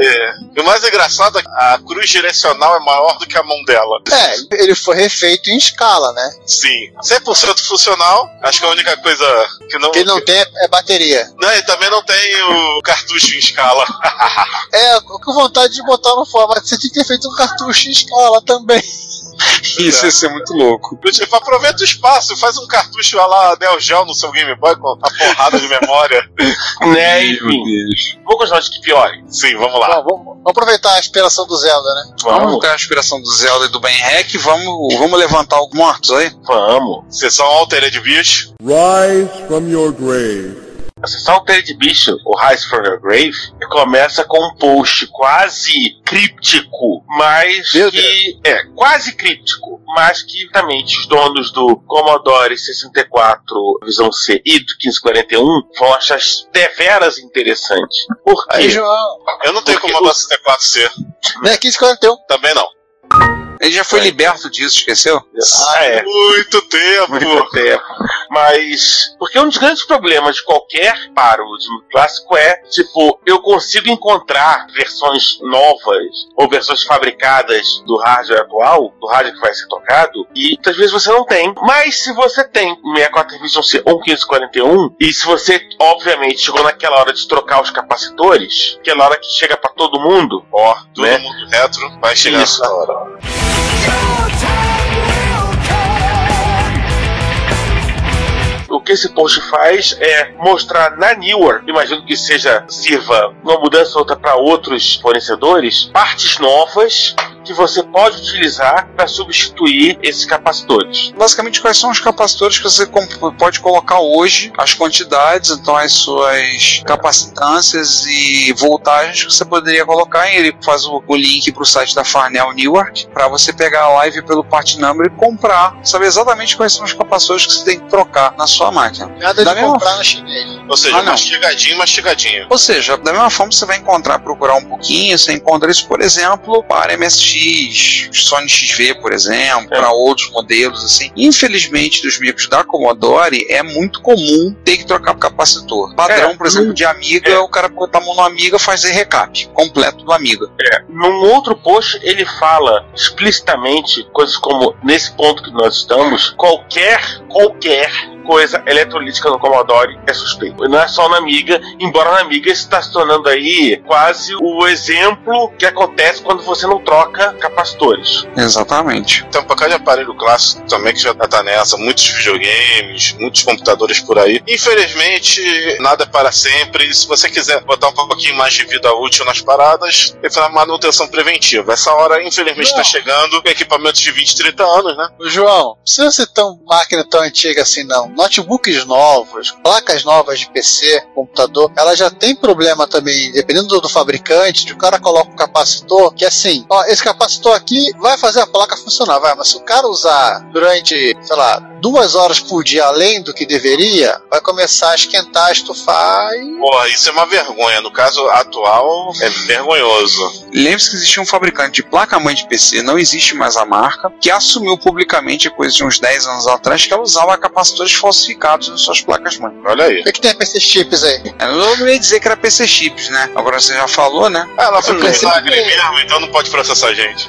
o mais engraçado é que a cruz direcional é maior do que a mão dela. É, ele foi refeito em escala, né? Sim. 100% funcional. Acho que a única coisa que não. Que ele não tem é- é bateria. Não, e também não tem o cartucho em escala. É, com vontade de botar no formato, você tinha que ter feito um cartucho em escala também. Isso ia ser muito louco. Do tipo, aproveita o espaço, faz um cartucho lá Neo Geo no seu Game Boy com a porrada de memória. Né, enfim. Vamos continuar de que piore. Sim, vamos lá. Bom, vamos, vamos aproveitar a inspiração do Zelda, né? Vamos Vamos, ter a inspiração do Zelda e do Ben Hack, vamos, vamos levantar os mortos aí? vamos. Sessão Altered Beast. Rise from your grave. A sessão de bicho, o Rise from Your Grave, começa com um post quase críptico, mas Meu que é quase críptico, mas que exatamente os donos do Commodore 64 Visão C e do 1541 vão achar deveras interessante. Por Aí, quê? João. Eu não tenho botar 64C. Né, 1541. Também não. Ele já foi É. liberto disso, esqueceu? Ah, é. Muito tempo. muito tempo. Mas, porque um dos grandes problemas de qualquer paro de clássico é, tipo, eu consigo encontrar versões novas ou versões fabricadas do hardware atual, do hardware que vai ser tocado, e muitas vezes você não tem. Mas se você tem um 64 Vision C ou um 1541, e se você, obviamente, chegou naquela hora de trocar os capacitores, aquela hora que chega pra todo mundo, Ó, todo Né? mundo retro vai chegar Isso. nessa hora. O que esse post faz é mostrar na Newer, imagino que seja sirva uma mudança ou outra para outros fornecedores, partes novas que você pode utilizar para substituir esses capacitores. Basicamente, quais são os capacitores que você pode colocar hoje, as quantidades, então as suas capacitâncias e voltagens que você poderia colocar. Ele faz o, o link para o site da Farnell Newark para você pegar a live pelo part number e comprar, saber exatamente quais são os capacitores que você tem que trocar na sua máquina. Nada Da de mesma comprar no chinês. Ou seja, Ah, mastigadinho, mastigadinho. Ou seja, da mesma forma você vai encontrar, procurar um pouquinho, você encontra isso, por exemplo, para MSX, Sony XV, por exemplo, É. para outros modelos assim. Infelizmente, dos micros da Commodore é muito comum ter que trocar capacitor. Padrão, É, por exemplo, de Amiga, é. o cara botar a mão no Amiga fazer recap completo do Amiga. Num outro post, ele fala explicitamente coisas como, nesse ponto que nós estamos, qualquer, qualquer coisa eletrolítica no Commodore é suspeito. E Não é só na Amiga, embora na Amiga está se tornando aí quase o exemplo que acontece quando você não troca capacitores. Exatamente. Tem um bocado de aparelho clássico também que já tá nessa. Muitos videogames, muitos computadores por aí. Infelizmente, nada é para sempre. Se você quiser botar um pouquinho mais de vida útil nas paradas, tem que fazer manutenção preventiva. Essa hora, infelizmente, Não. tá chegando com equipamentos de 20, 30 anos, né? João, não precisa ser tão máquina tão antiga assim, não. Notebooks novos, placas novas de PC, computador, ela já tem problema também, dependendo do, fabricante, de o cara coloca um capacitor, que assim, ó, esse capacitor aqui vai fazer a placa funcionar, vai, mas se o cara usar durante, sei lá, duas horas por dia além do que deveria, vai começar a esquentar, estufar e. Porra, isso é uma vergonha. No caso atual, é vergonhoso. Lembre-se que existia um fabricante de placa-mãe de PC, não existe mais a marca, que assumiu publicamente, coisa de uns 10 anos atrás, que ela usava capacitores falsificados nas suas placas-mãe. Olha aí. O que, que tem PC chips aí? Eu não ia dizer que era PC chips, né? Agora você já falou, né? Ah, ela foi milagre que- mesmo, então não pode processar a gente.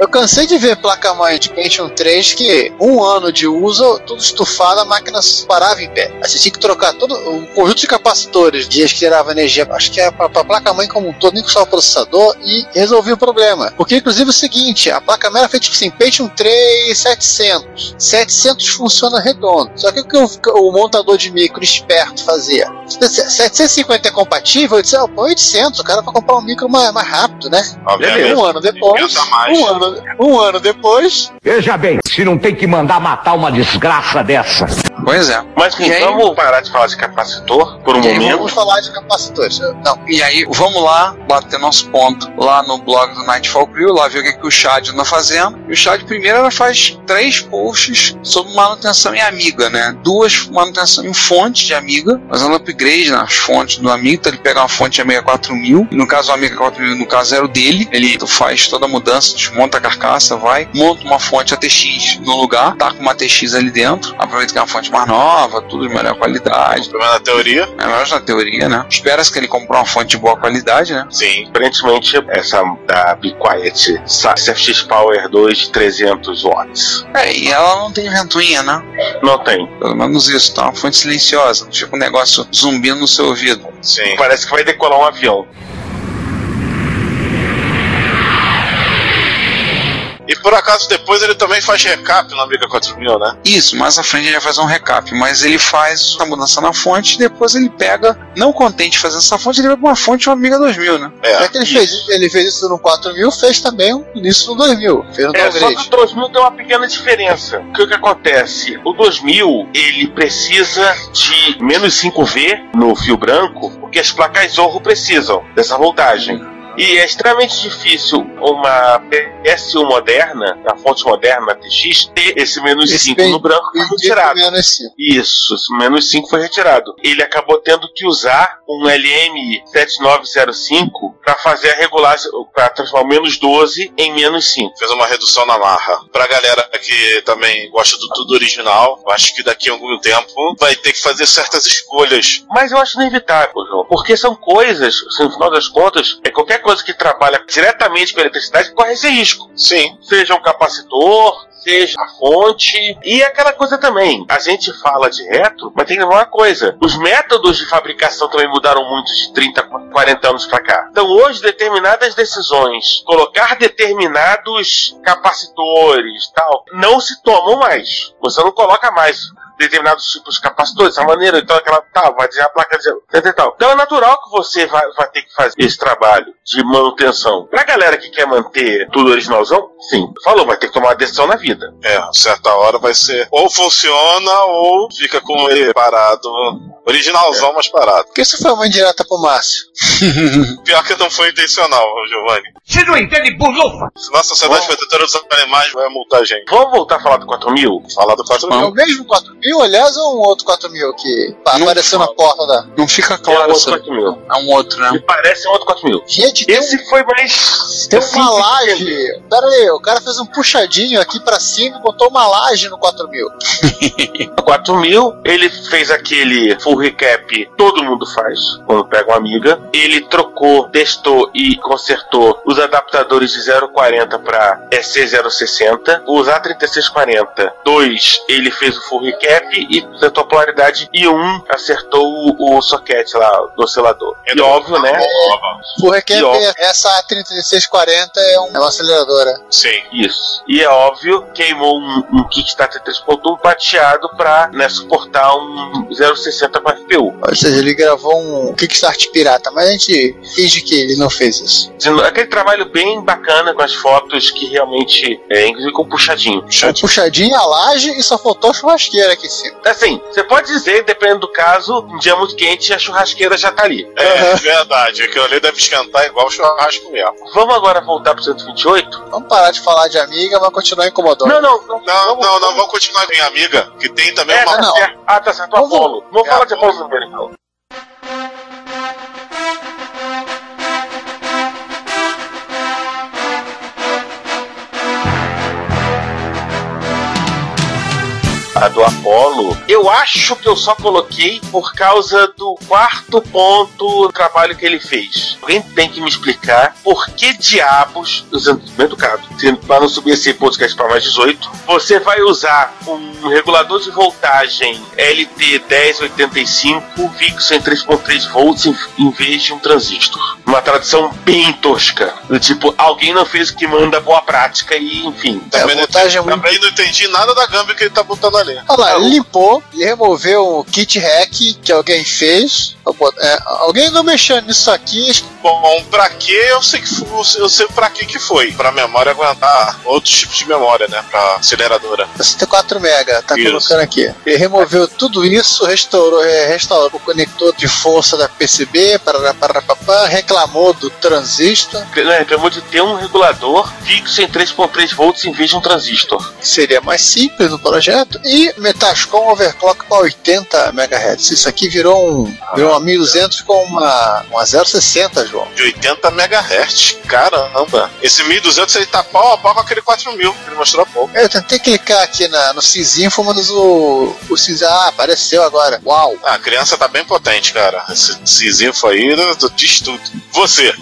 Eu cansei de ver placa-mãe de Pentium 3 que um ano de uso, tudo estufado, a máquina parava em pé. Aí você tinha que trocar todo um conjunto de capacitores, dias que gerava energia, acho que é pra, pra placa-mãe como um todo, nem com só o processador, e resolvia o problema. Porque, inclusive, é o seguinte, a placa-mãe era feita tipo assim, Pentium 3 700. 700 funciona redondo. Só que o que o montador de micro esperto fazia? 750 é compatível? Eu disse, ah, põe 800, o cara vai comprar um micro mais, mais rápido, né? Obviamente. Um ano depois, um ano, um ano depois, Veja bem, se não tem que mandar matar uma desgraça dessa. Pois é. Mas E aí? vamos parar de falar de capacitor por um E aí, momento. vamos falar de capacitores. Não, E aí, vamos lá bater nosso ponto lá no blog do Nightfall Crew, lá ver o que, que o Chad anda fazendo. E o Chad, primeiro, ela faz três posts sobre manutenção em Amiga, né? Duas manutenção em fonte de Amiga, fazendo upgrade nas fontes do Amiga. Então, ele pega uma fonte Amiga 4000, e no caso, o Amiga 4000, no caso, era o dele. Ele faz toda a mudança, desmonta a carcaça, vai, monta uma fonte ATX no lugar, tá com uma ATX ali dentro, aproveita que é uma fonte mais nova, tudo de melhor qualidade. Pelo menos na teoria, É mais na teoria, né? Espera-se que ele comprou uma fonte de boa qualidade, né? sim. Aparentemente, essa da Be Quiet CFX Power 2 de 300 watts. É, e ela não tem ventoinha, né? Não tem. Pelo menos isso, tá? Uma fonte silenciosa. Fica um negócio zumbindo no seu ouvido. Sim. Parece que vai decolar um avião. E por acaso depois ele também faz recap no Amiga 4000, né? Isso, mais à frente ele vai fazer um recap, mas ele faz a mudança na fonte e depois ele pega, não contente fazendo essa fonte, ele vai pra uma fonte uma Amiga 2000, né? É, que ele fez, ele fez isso no 4000, fez também isso no 2000. Fez no É, só que o 2000 tem uma pequena diferença. O que, que acontece? O 2000 ele precisa de menos 5V no fio branco, porque as placas Zorro precisam dessa voltagem. E é extremamente difícil uma PS1 moderna, a fonte moderna TX, ter esse menos Esse 5 bem- no branco que foi retirado. Isso, esse menos 5 foi retirado. Ele acabou tendo que usar um LM7905 para fazer a regulagem, para transformar o menos 12 em menos 5. Fez uma redução na marra. Pra galera que também gosta do tudo original, eu acho que daqui a algum tempo vai ter que fazer certas escolhas. Mas eu acho inevitável, João, porque são coisas, assim, no final das contas, é qualquer coisa que trabalha diretamente com eletricidade corre esse risco. Sim. Seja um capacitor, seja a fonte. E aquela coisa também, a gente fala de retro, mas tem uma coisa: os métodos de fabricação também mudaram muito de 30, 40 anos pra cá. Então hoje, determinadas decisões, colocar determinados capacitores tal, não se tomam mais. Você não coloca mais determinados tipos de capacitores, dessa maneira, então aquela tal, vai dizer a placa de tal. Então é natural que você vai, vai ter que fazer esse trabalho de manutenção. Pra galera que quer manter tudo originalzão, sim, falou, vai ter que tomar uma decisão na vida. É, certa hora vai ser ou funciona ou fica com ele parado. Originalzão, mas parado. Porque isso foi uma indireta pro Márcio. Pior que não foi intencional, Giovanni. Você não entende bulufa? Senão a Sociedade Protetora dos Animais vai multar a gente. Vamos voltar a falar do 4000? Falar do 4 É mil. o mesmo 4000, aliás, ou um outro 4000 que apareceu na porta da. Não fica É claro outro se 4000. é um outro, né? Me parece um outro 4000. Gente, tem, Esse foi mais. tem uma laje. Pera aí, o cara fez um puxadinho aqui pra cima e botou uma laje no 4000. O 4000, ele fez aquele full recap, todo mundo faz quando pega uma amiga. Ele trocou, testou e consertou os adaptadores de 040 para EC060. Os A3640, 2 ele fez o full recap e acertou a polaridade. E um acertou o, o soquete lá do oscilador. E óbvio, né? Full recap, E ó. essa A3640 é, um- é uma aceleradora. Sim. Isso. E é óbvio, queimou um, um Kickstarter 3.1 pateado pra né, suportar um 060 com FPU. Ou seja, ele gravou um Kickstart pirata, mas a gente finge que ele não fez isso. Aquele trabalho bem bacana com as fotos que realmente, é, inclusive com puxadinho. Um puxadinho a laje e só faltou a churrasqueira aqui em cima. Assim, você pode dizer, dependendo do caso, um dia muito quente a churrasqueira já tá ali. É verdade. Aquilo ali deve esquentar igual churrasco mesmo. Vamos agora voltar pro 128? Vamos parar de falar de amiga, mas continuar incomodando. Não, não, não. Não, não, não, vamos continuar com minha amiga, que tem também É, uma. tá. Ah, tá certo, Vamos- Apolo. Vamos É, falar de. Apolo primeiro, então. A do Apollo, eu acho que eu só coloquei por causa do quarto ponto do trabalho que ele fez. Alguém tem que me explicar por que diabos, usando bem educado, para não subir esse podcast para mais 18, você vai usar um regulador de voltagem LT1085 fixo em 3.3 volts em, em vez de um transistor. Uma tradução bem tosca. Do tipo, alguém não fez o que manda boa prática e, enfim. Também, É, voltagem é entendi, também não entendi nada da gamba que ele tá botando ali. Olha lá, ele limpou, ele removeu o kit hack que alguém fez. É, alguém não mexeu nisso aqui. Bom, pra que eu sei que foi, eu sei pra que que foi. Pra memória aguentar outros tipos de memória, né? Pra aceleradora. 64 mega, tá Isso. colocando aqui. Ele removeu tudo isso, restaurou, é, restaurou o conector de força da PCB, parará, parará, papá, reclamou do transistor, Né, reclamou de ter um regulador fixo em 3.3 volts em vez de um transistor. seria mais simples no projeto, e Metascom overclock para 80 MHz. Isso aqui virou um, virou uma 1200 com uma, uma 060, João. De 80 MHz. Caramba. Esse 1200 ele tá pau a pau com aquele 4000 que ele mostrou há pouco. Eu tentei clicar aqui na, no Sysinfo, mas o, o Sysinfo, ah, apareceu agora. Uau! Ah, a criança tá bem potente, cara. Esse Cisinfo aí diz tudo. Você.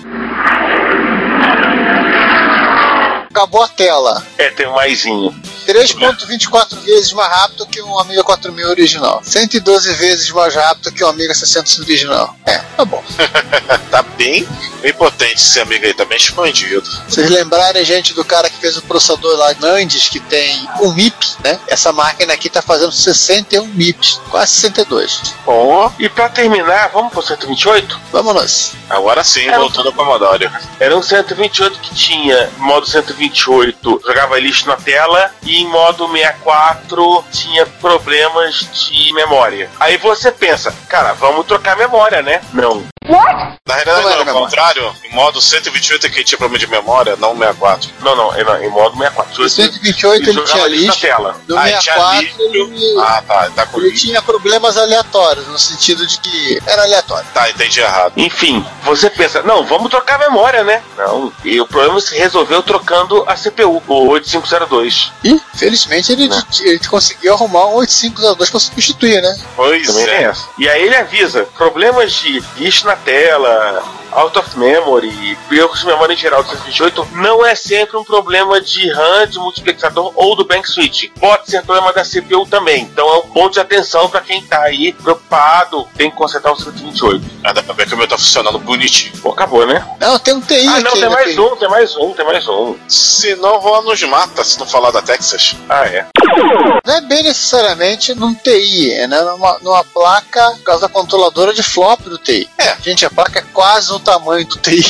Acabou a tela. É, tem um maisinho. 3.24 vezes mais rápido que um Amiga 4000 original. 112 vezes mais rápido que um Amiga 600 original. É, tá bom. tá bem, bem potente esse amigo aí, tá bem expandido. Vocês lembrarem, gente, do cara que fez o processador lá Nandes, que tem um MIP, né? Essa máquina aqui tá fazendo 61 MIPs, quase 62. Bom, e pra terminar, vamos pro 128? Vamos. Agora sim, Era- voltando ao Commodore. Era um 128 que tinha modo 128, jogava lixo na tela, e em modo 64 tinha problemas de memória. Aí você pensa, cara, vamos trocar memória, né? Não. Na realidade, Não era não, ao memória. contrário, em modo 128 é que tinha problema de memória, não 64. Não, não, é não, em modo 64. No 128 ele jogava tinha lixo na tela. no Ah, tinha 64 lixo. ele, Ah, tá, tá com ele tinha problemas aleatórios, no sentido de que era aleatório. Tá, entendi errado. Enfim, você pensa, não, vamos trocar a memória, né? Não. E o problema se resolveu trocando a CPU, o 8502. E, felizmente, ele, Né. ele conseguiu arrumar um 8502 para substituir, né? Pois Também tem é. essa. E aí ele avisa: problemas de lixo na tela, out of memory, erros de memória em geral do 128 não é sempre um problema de RAM, de multiplexador ou do bank switch. Pode ser problema da CPU também. Então é um ponto de atenção para quem tá aí preocupado, tem que consertar o 128. Ah, dá pra ver que o meu tá funcionando bonitinho. Pom, acabou, né? Não, tem um TI Ah, aqui. não, tem né, mais Pedro? um, tem mais um, tem mais um. Se não, vou nos mata se não falar da Texas. Ah, é. Não é bem necessariamente num TI, é né? numa, numa placa, por causa da controladora de flop do TI. É, gente, a placa é quase o tamanho do TI.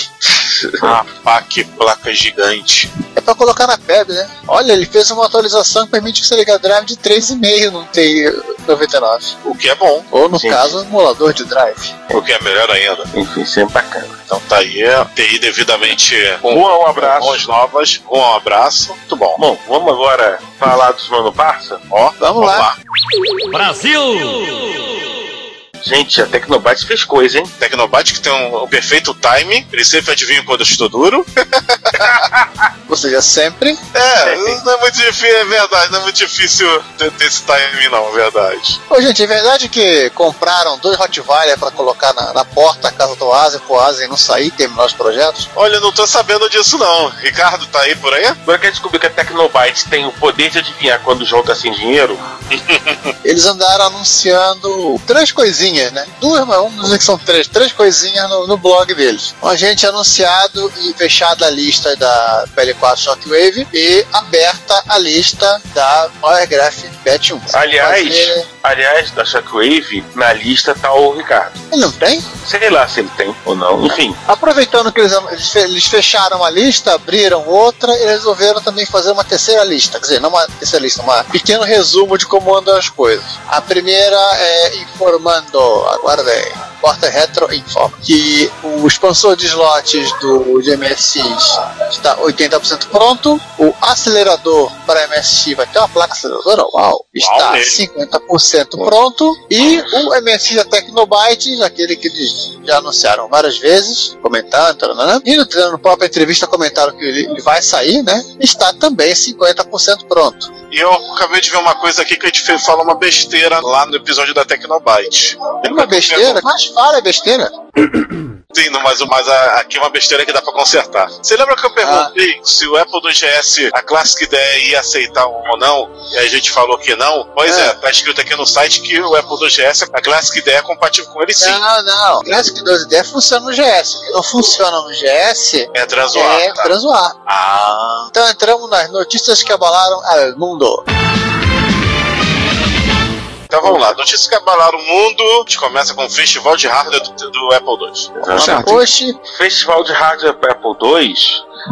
Ah, pá, que placa gigante. É pra colocar na PEB, né? Olha, ele fez uma atualização que permite você ligar drive de 3,5 no TI 99. O que é bom, Ou, no Sim. caso, um emulador de drive. o que é melhor ainda. Enfim, sempre bacana. Então tá aí, TI devidamente com Juan, um abraço. mãos novas. Um abraço, muito bom. Bom, vamos agora falar dos Mano Parça? Ó, Vamos lá. Gente, a Tecnobyte fez coisa, hein? Tecnobyte que tem um, um perfeito timing, ele sempre adivinha quando eu estou duro. Ou seja, sempre. É, não é muito difícil, é verdade, não é muito difícil ter, ter esse timing não, é verdade. Ô, gente, é verdade que compraram dois Rottweiler pra colocar na, na porta da casa do Oasis pro Oasis não sair e terminar os projetos? Olha, eu não tô sabendo disso não. Ricardo tá aí por aí? Agora que descobrir que a Tecnobyte tem o poder de adivinhar quando o jogo tá sem dinheiro, Eles andaram anunciando três coisinhas, né? Duas, mas vamos dizer que são três. Três coisinhas no, no blog deles. Um agente anunciado e fechada a lista da PL4 Shockwave e aberta a lista da Wiregraph Bet 1. aliás, Fazer- aliás, da Shockwave, na lista tá o Ricardo. Ele não tem? Sei lá se ele tem ou não. Enfim, Aproveitando que eles, eles fe- eles fecharam a lista, abriram outra e resolveram também fazer uma terceira lista. Quer dizer, não uma terceira lista, um pequeno resumo de como andam as coisas. A primeira é informando, aguardem, Porta Retro informa que o expansor de slots do de MSX está 80% pronto, o acelerador para MSX vai ter uma placa aceleradora, uau, está mesmo. 50% pronto, e o MSX da Tecnobyte, aquele que eles já anunciaram várias vezes, comentando, né? e no, na própria entrevista comentaram que ele, vai sair, né? Está também 50% pronto. E eu acabei de ver uma coisa aqui que a gente fala uma besteira lá no episódio da Tecnobyte. Uma besteira? Mas fala, é besteira. Sim, não, mas, mas a- aqui é uma besteira que dá pra consertar. Você lembra que eu perguntei se o Apple do GS, a Classic IDE ia aceitar ou não? E a gente falou que não? Pois é, É. tá escrito aqui no site que o Apple do GS, a Classic IDE é compatível com ele sim. Não, não. Classic 1210 funciona no GS. Não funciona no GS É transuar. é tá? Ah, Então entramos nas notícias que abalaram o mundo. Então vamos lá. Notícias que abalaram o mundo. A gente começa com o Festival de Hardware do, do Apple II. Hoje, Festival de Hardware para Apple II.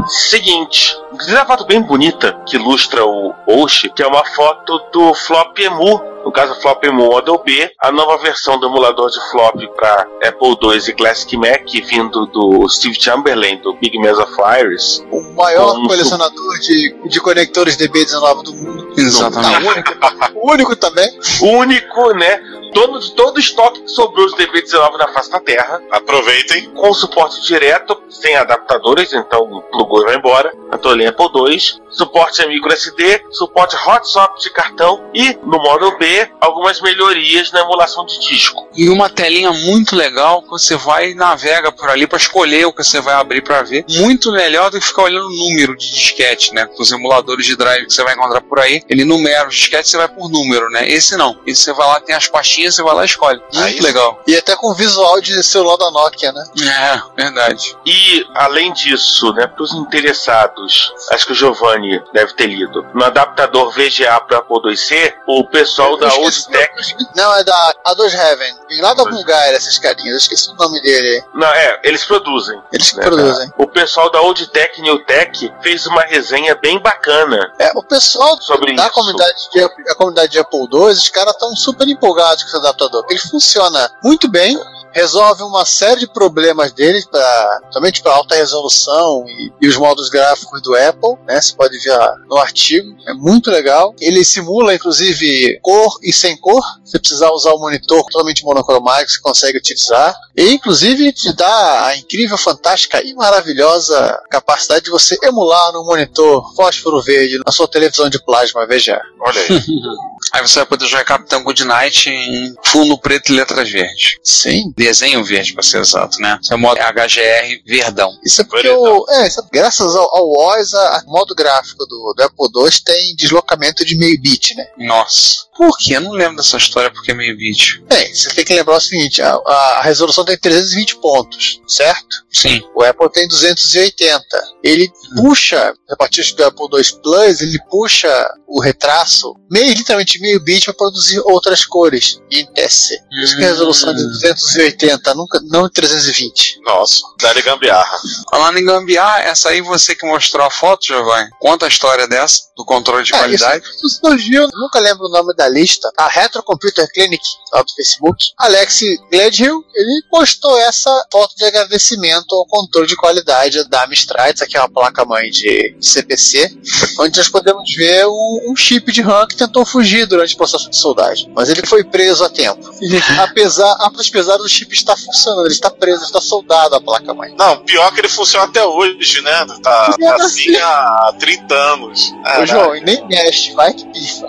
Seguinte, uma foto bem bonita que ilustra o Osh, que é uma foto do Flop Emu, no caso Flop Model B, a nova versão do emulador de flop para Apple II e Classic Mac, vindo do Steve Chamberlain, do Big Mesa Fires. o maior Como colecionador de, de conectores DB19 do mundo. Exatamente. O único, o único também. Único, né? Dono de todo o estoque que sobrou de DB19 na face da Terra. Aproveitem. com suporte direto, sem adaptadores, então o Goi vai embora, a Tolen Apple II, suporte a micro SD, suporte a hot swap de cartão e, no módulo B, algumas melhorias na emulação de disco. E uma telinha muito legal que você vai e navega por ali para escolher o que você vai abrir para ver. Muito melhor do que ficar olhando o número de disquete, né? Os emuladores de drive que você vai encontrar por aí, ele numera os disquetes, você vai por número, né? Esse não. Esse você vai lá, tem as pastinhas, você vai lá e escolhe. Muito Aí- legal. E até com visual de celular da Nokia, né? É, verdade. E, além disso, né, para os interessados, acho que o Giovanni deve ter lido, no adaptador VGA para Apple IIc, o pessoal da Old Tech. Não, é da A2 Heaven. Vem lá da Bulgária, esses carinhas. Eu esqueci o nome dele. Não, é, eles produzem. Eles que né, produzem. O pessoal da Old Tech New Tech fez uma resenha bem bacana É, o pessoal sobre da isso. comunidade de, a comunidade de Apple II, os caras estão super empolgados com esse adaptador. Ele funciona muito bem, resolve uma série de problemas deles, pra, somente para alta resolução e, e os modos gráficos do Apple, né? Você pode ver no artigo, é muito legal. Ele simula, inclusive, cor e sem cor. Se precisar usar o monitor totalmente monocromático, você consegue utilizar. E, inclusive, te dá a incrível, fantástica e maravilhosa capacidade de você emular no monitor fósforo verde na sua televisão de plasma VGA. Olha aí. Aí você vai poder jogar Capitão Goodnight em fundo preto e letras verdes. Sim. Desenho verde, pra ser exato, né? Isso é modo HGR verdão. Isso é porque o, é, isso é- graças ao, ao OS, a, a modo gráfico do, do Apple II tem deslocamento de meio bit, né? Nossa. Por quê? Eu não lembro dessa história porque é meio vídeo. Bem, você tem que lembrar o seguinte: a, a- resolução tem 320 pontos, certo? Sim. O Apple tem 280. Ele puxa, a partir do Apple II Plus, ele puxa o retraço meio, literalmente meio bit para produzir outras cores em. Por isso que a resolução é de 280, nunca, não de 320. Nossa, dá-lhe gambiarra. Falando em gambiarra, essa aí você que mostrou a foto, Giovanni. Conta a história dessa, do controle de É, qualidade. Isso, isso surgiu, nunca lembro o nome da lista, a Retro Computer Clinic, lá do Facebook. Alex Gledhill, ele postou essa foto de agradecimento ao controle de qualidade da Amstrad, essa aqui é uma placa-mãe de CPC, onde nós podemos ver um, um chip de RAM que tentou fugir durante o processo de soldagem, mas ele foi preso a tempo. E, apesar, apesar do chip estar funcionando, ele está preso, está soldado à placa-mãe. Não, pior que ele funciona até hoje, né? Tá, É tá assim há 30 anos. Ô, Caraca. João, e nem mexe, vai que pifa.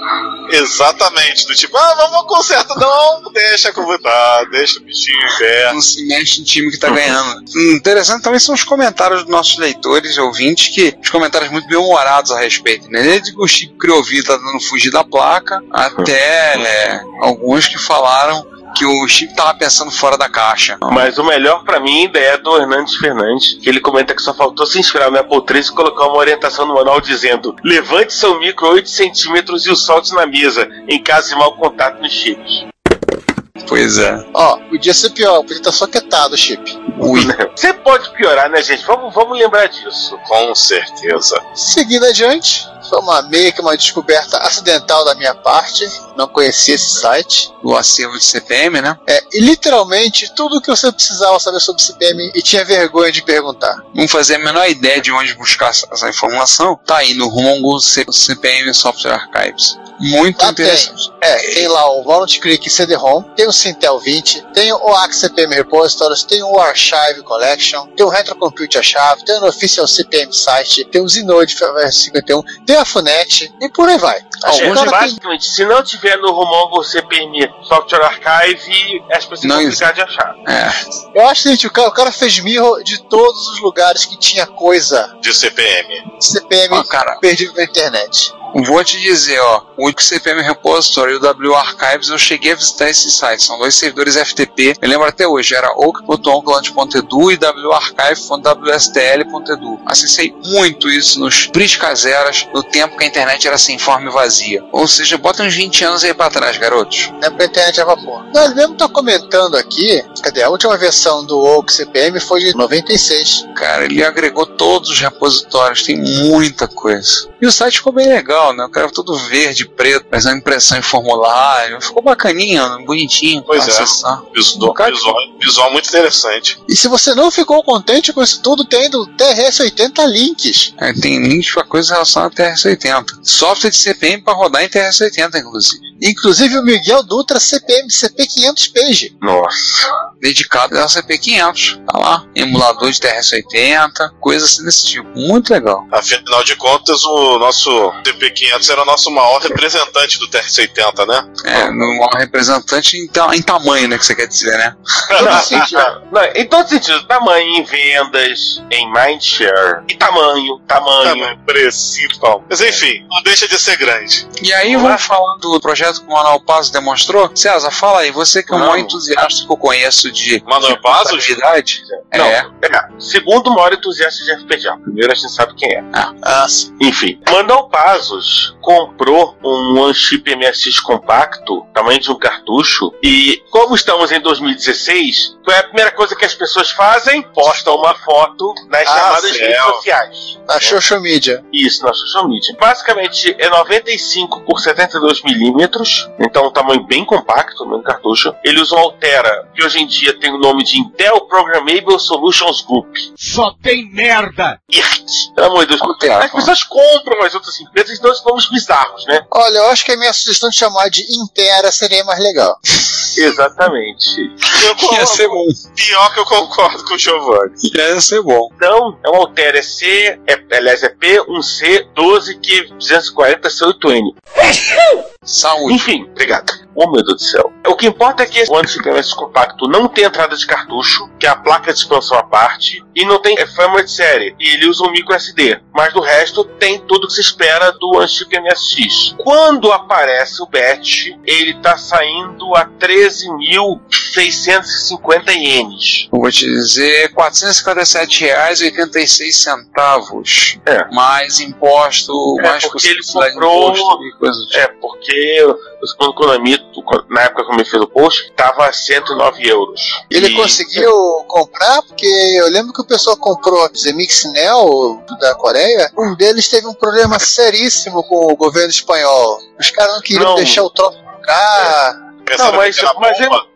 Exatamente, do tipo, ah, vamos ao conserto. Não, deixa como tá, deixa o bichinho em pé. Não se mexe em time que tá ganhando. Hum, Interessante também são os comentários dos nossos leitores ouvintes, que os comentários muito bem-humorados a respeito, né? Desde que o Chico criou vida tá dando fugir da placa, até é, alguns que falaram que o Chico tava pensando fora da caixa. Mas o melhor pra mim ainda é do Hernandes Fernandes, que ele comenta que só faltou se inspirar no Apple III e colocar uma orientação no manual dizendo: levante seu micro 8 centímetros e o solte na mesa, em caso de mau contato nos chips. Pois é. Ó, podia ser pior, podia estar soquetado o chip. Ui. Você pode piorar, né, gente? Vamos, vamos lembrar disso. Com certeza. Seguindo adiante, foi uma meio que uma descoberta acidental da minha parte. Não conhecia esse site. O acervo de CPM, né? É, e literalmente tudo que você precisava saber sobre CPM e tinha vergonha de perguntar. Não fazia a menor ideia de onde buscar essa- informação. Tá aí no Rumongo CPM Software Archives. Muito Lá interessante. tem, é, tem lá o Volunteer Click CD-ROM, tem o Sintel 20, tem o Axe CPM Repositories, tem o Archive Collection, tem o Retrocompute Archive, tem o Official CPM Site, tem o Zinode FS51, tem a Funet e por aí vai. Acho que É, o cara tem- basicamente, se não tiver no Rumongo CPM Software Archive, é pra ser Não complicado de achar. É. Eu acho que o cara, o cara fez mirro de todos os lugares que tinha coisa De CPM. de CPM Ó, cara, perdido na internet. Vou te dizer, ó, o CPM Repository e o W Archives, eu cheguei a visitar esses sites, são dois servidores FTP, eu lembro até hoje, era oak.onclant.edu e warchive.wstl.edu. Acessei muito isso nos priscaseras, no tempo que a internet era sem forma e vazia. Ou seja, bota uns 20 anos aí pra trás, garotos. Porque a internet é vapor. Ele mesmo tá comentando aqui, cadê? A última versão do Oak CPM foi de 96. Cara, ele agregou todos os repositórios, tem muita coisa. E o site ficou bem legal, né? O cara todo verde, preto, fazendo impressão em formulário. Ficou bacaninho, bonitinho. Pois é. acessar. Visual, visual, visual muito interessante. E se você não ficou contente com isso tudo, tem do TRS-80 links. É, tem links pra coisas relacionadas a TRS-80. Software de CPM pra rodar em TRS-80, inclusive. Inclusive o Miguel Dutra CPM de CP500 Page. Nossa. dedicado ao CP500. Tá lá, emulador de TRS-80, coisa assim desse tipo. Muito legal. Afinal de contas, o nosso CP500 era o nosso maior representante do TR-80, né? É, no maior representante em, ta- em tamanho, né, que você quer dizer, né? Não, não, não, em todo sentido, tamanho em vendas, em mindshare, e tamanho, tamanho. Tamanho, principal. Mas enfim, não deixa de ser grande. E aí vamos falar do projeto que o Manuel Paz demonstrou. César, fala aí, você que é o maior entusiasta que eu conheço de Manuel Pazos? portabilidade. Não, É. é. Segundo o maior entusiasta de FPGA. Primeiro a gente sabe quem é. Ah, sim. Enfim, Manuel Pazos comprou um One Chip MSX compacto, tamanho de um cartucho, e como estamos em 2016, qual é a primeira coisa que as pessoas fazem? Postam uma foto nas Ah, chamadas céu. redes sociais. A social media. Isso, na social media. Basicamente é 95 por 72 milímetros, então um tamanho bem compacto no cartucho. Ele usa um Altera, que hoje em dia tem o nome de Intel Programmable Solutions Group. Só tem merda! IRT. Pelo amor de Deus. Altera, As pessoas compram as outras empresas e dão esses nomes bizarros, né? Olha, eu acho que a minha sugestão de chamar de Impera seria mais legal. Exatamente. Eu Ia ser bom. Pior que eu concordo com o Giovanni. Ia ser bom. Então, é um Altera é C, é, aliás, é P1C12Q240C8N. Saúde. Enfim, obrigado. Oh meu Deus do céu. O que importa é que o anti-PMS compacto não tem entrada de cartucho, que é a placa de expansão à parte, e não tem é firmware de série. E ele usa um micro SD. Mas do resto tem tudo que se espera do anti-PMSX. Quando aparece o BAT, ele tá saindo a 13.650 ienes. Eu vou te dizer, R$ 457,86 É. Mais imposto, É, mais porque ele comprou- imposto e coisa do tipo. É, porque o segundo Konami, na época que eu me fiz o post, tava a 109 euros. Ele E- conseguiu comprar, porque eu lembro que o pessoal comprou Zemix Neo da Coreia. Um deles teve um problema seríssimo com o governo espanhol. Os caras não queriam Não. deixar o troço ficar. Pensando Não, mas, é.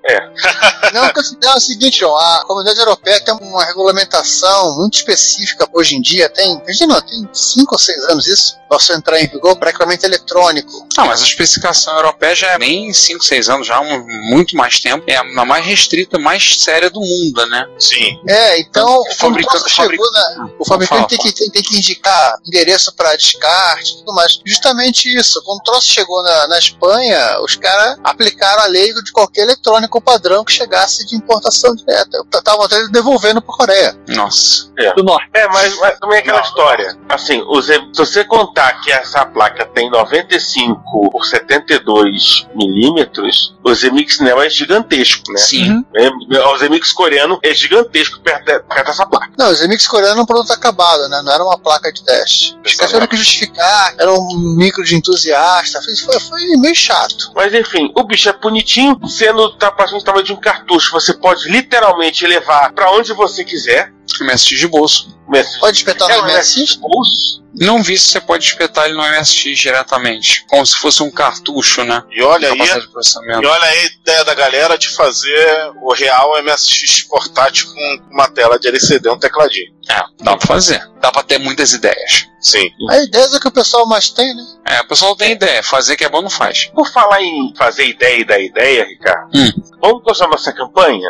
É. Não, considera o seguinte, ó, a comunidade europeia tem uma regulamentação muito específica hoje em dia, tem, imagina, tem 5 ou 6 anos isso, posso entrar em vigor para equipamento eletrônico. Ah, mas a especificação europeia já é nem 5, 6 anos, já há um, muito mais tempo. É a mais restrita, mais séria do mundo, né? Sim. É, então, O quando o fabrica- troço chegou na, o fabricante tem que, tem, tem que indicar endereço para descarte e tudo mais. Justamente isso, quando o troço chegou na, na Espanha, os caras aplicaram a lei de qualquer eletrônico padrão que chegasse de importação direta. Estavam até devolvendo para Coreia. Nossa. É, é mas, mas também é aquela história. Assim, os, se você contar que essa placa tem 95 por 72 milímetros, o Zemix Neo é gigantesco, né? Sim. É, o Zemix coreano é gigantesco perto, de- perto dessa placa. Não, o Zemix coreano é um produto acabado, né? Não era uma placa de teste. Os caras tiveram que justificar, era um micro de entusiasta. Foi, foi, meio chato. Mas enfim, o bicho é bonitinho, sendo tá praticamente o tamanho de um cartucho. Você pode literalmente levar pra onde você quiser. MSX de bolso. MSX. Pode espetar É no um MSX? bolso. Não vi se você pode espetar ele no MSX diretamente. Como se fosse um cartucho, né? E olha aí, de processamento. e olha aí a ideia da galera de fazer o real MSX portátil com uma tela de LCD, um tecladinho. É, dá pra fazer. Dá pra ter muitas ideias. Sim. A ideia é o que o pessoal mais tem, né? É, o pessoal tem ideia. Fazer que é bom não faz. Por falar em fazer ideia e dar ideia, Ricardo, Hum. vamos continuar nossa campanha?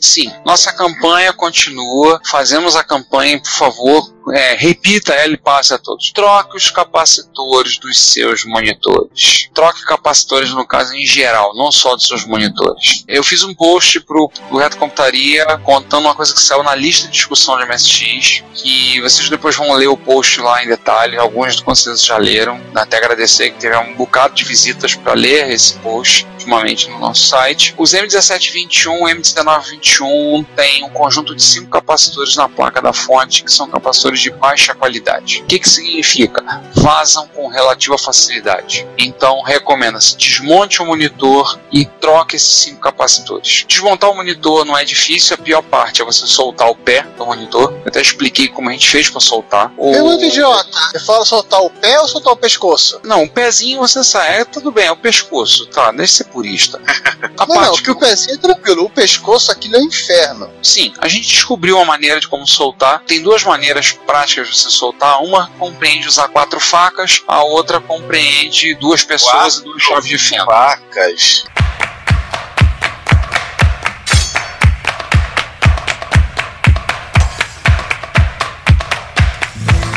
Sim, nossa campanha continua. Fazemos a campanha, por favor. é, repita ela e passe a todos. Troque os capacitores dos seus monitores. Troque capacitores, no caso, em geral, não só dos seus monitores. Eu fiz um post pro, pro Reto Computaria contando uma coisa que saiu na lista de discussão de MSX, que vocês depois vão ler o post lá em detalhe. Alguns com certeza já leram. Até agradecer que teve um bocado de visitas para ler esse post ultimamente no nosso site. Os M1721 e M1921 têm um conjunto de cinco capacitores na placa da fonte que são capacitores de baixa qualidade. O que, que significa? Vazam com relativa facilidade. Então recomenda-se desmonte o monitor e troque esses cinco capacitores. Desmontar o monitor não é difícil, a pior parte é você soltar o pé do monitor. Eu até expliquei como a gente fez para soltar. O... Pergunta idiota. Você fala soltar o pé ou soltar o pescoço? Não, o pezinho você sai, é, tudo bem, é o pescoço, tá? Deixa de ser purista. A Não, parte não, que o pezinho é tranquilo. O pescoço, aquilo é um inferno. Sim, a gente descobriu uma maneira de como soltar. Tem duas maneiras práticas de você soltar. Uma compreende usar quatro facas, a outra compreende duas pessoas e duas chaves de fenda. Facas.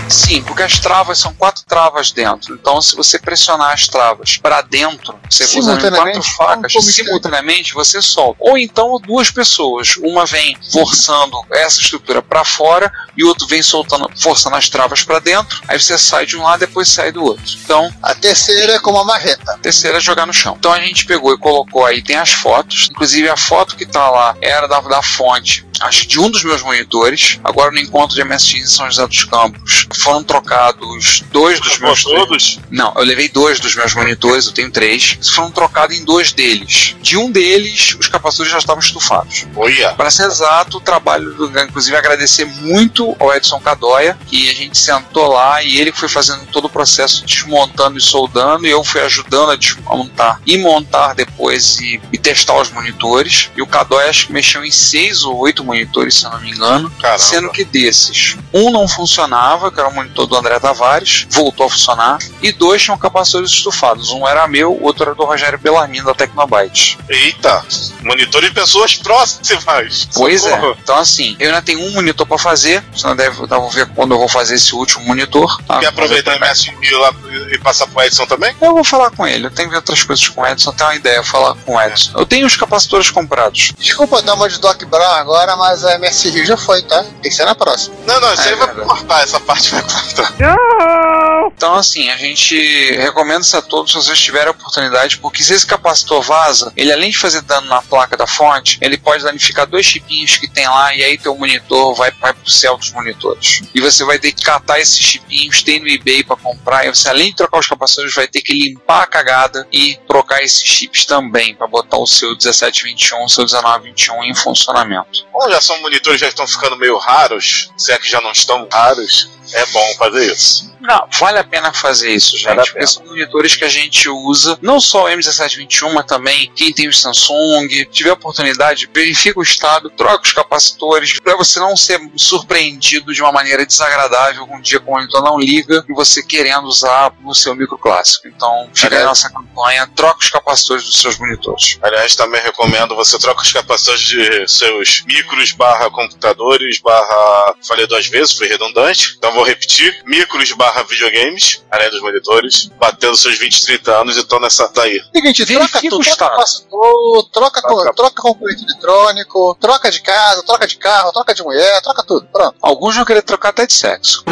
Sim, porque as travas são quatro travas dentro. Então, se você pressionar as travas para dentro, você usando quatro facas como simultaneamente, você solta. Ou então duas pessoas, uma vem forçando essa estrutura para fora e o outro vem soltando, forçando as travas para dentro. Aí você sai de um lado, depois sai do outro. Então, A terceira é como a marreta. a terceira é jogar no chão. Então a gente pegou e colocou aí, tem as fotos. Inclusive a foto que tá lá era da, da fonte, acho de um dos meus monitores. Agora no encontro de MSX em São José dos Campos foram trocados dois dos meus. todos? Não, eu levei dois dos meus monitores, eu tenho três. Foram trocados em dois deles. De um deles, os capacitores já estavam estufados. Olha. Para ser exato, o trabalho do inclusive agradecer muito ao Edson Cadóia, que a gente sentou lá e ele foi fazendo todo o processo desmontando e soldando, e eu fui ajudando a desmontar e montar depois e, e testar os monitores. E o Cadóia acho que mexeu em seis ou oito monitores, se eu não me engano. Caramba. Sendo que desses, um não funcionava, que era o monitor do André Tavares, voltou a funcionar, e dois tinham capacitores estufados. Um era meu, o outro era do Rogério Bellarmino, da Tecnobyte. Eita. Monitor de pessoas próximas. Pois é. Socorro. Então, assim, eu ainda tenho um monitor pra fazer. Você não deve vou ver quando eu vou fazer esse último monitor. tá? Quer aproveitar o MSG lá e passar pro Edson também? Eu vou falar com ele. Eu tenho que ver outras coisas com o Edson. Tenho uma ideia, falar com o Edson. Eu tenho os capacitores comprados. Desculpa dar uma de Doc Brown agora, mas a MS Rio já foi, tá? Tem que ser na próxima. Não, não, isso É aí vai cortar, essa parte vai cortar. Então, assim, a gente recomenda isso a todos se vocês tiverem a oportunidade, porque se esse capacitor vaza, ele além de fazer dano na placa da fonte, ele pode danificar dois chipinhos que tem lá e aí teu monitor vai, vai pro céu dos monitores. E você vai ter que catar esses chipinhos, tem no eBay pra comprar, e você além de trocar os capacitores, vai ter que limpar a cagada e trocar esses chips também, pra botar o seu 1721, o seu 1921 em funcionamento. Como já são monitores já estão ficando meio raros, se é que já não estão raros, é bom fazer isso. Não, vale a pena fazer isso, Vale gente. Porque são monitores que a gente usa, não só o M1721, mas também quem tem o Samsung. Tiver oportunidade, verifica o estado, troca os capacitores, para você não ser surpreendido de uma maneira desagradável um dia com o monitor não liga e você querendo usar o seu micro clássico. Então, fica aí a nossa campanha, troca os capacitores dos seus monitores. Aliás, também recomendo você troca os capacitores de seus micros barra computadores barra. Falei duas vezes, foi redundante. Então vou repetir: micros barra videogames, além dos monitores, batendo seus 20, 30 anos e estão nessa daí. Seguinte, troca tudo, o troca capacitor, troca, Troca. troca, componente eletrônico, troca de casa, troca de carro, troca de mulher, troca tudo. Pronto. Alguns vão querer trocar até de sexo.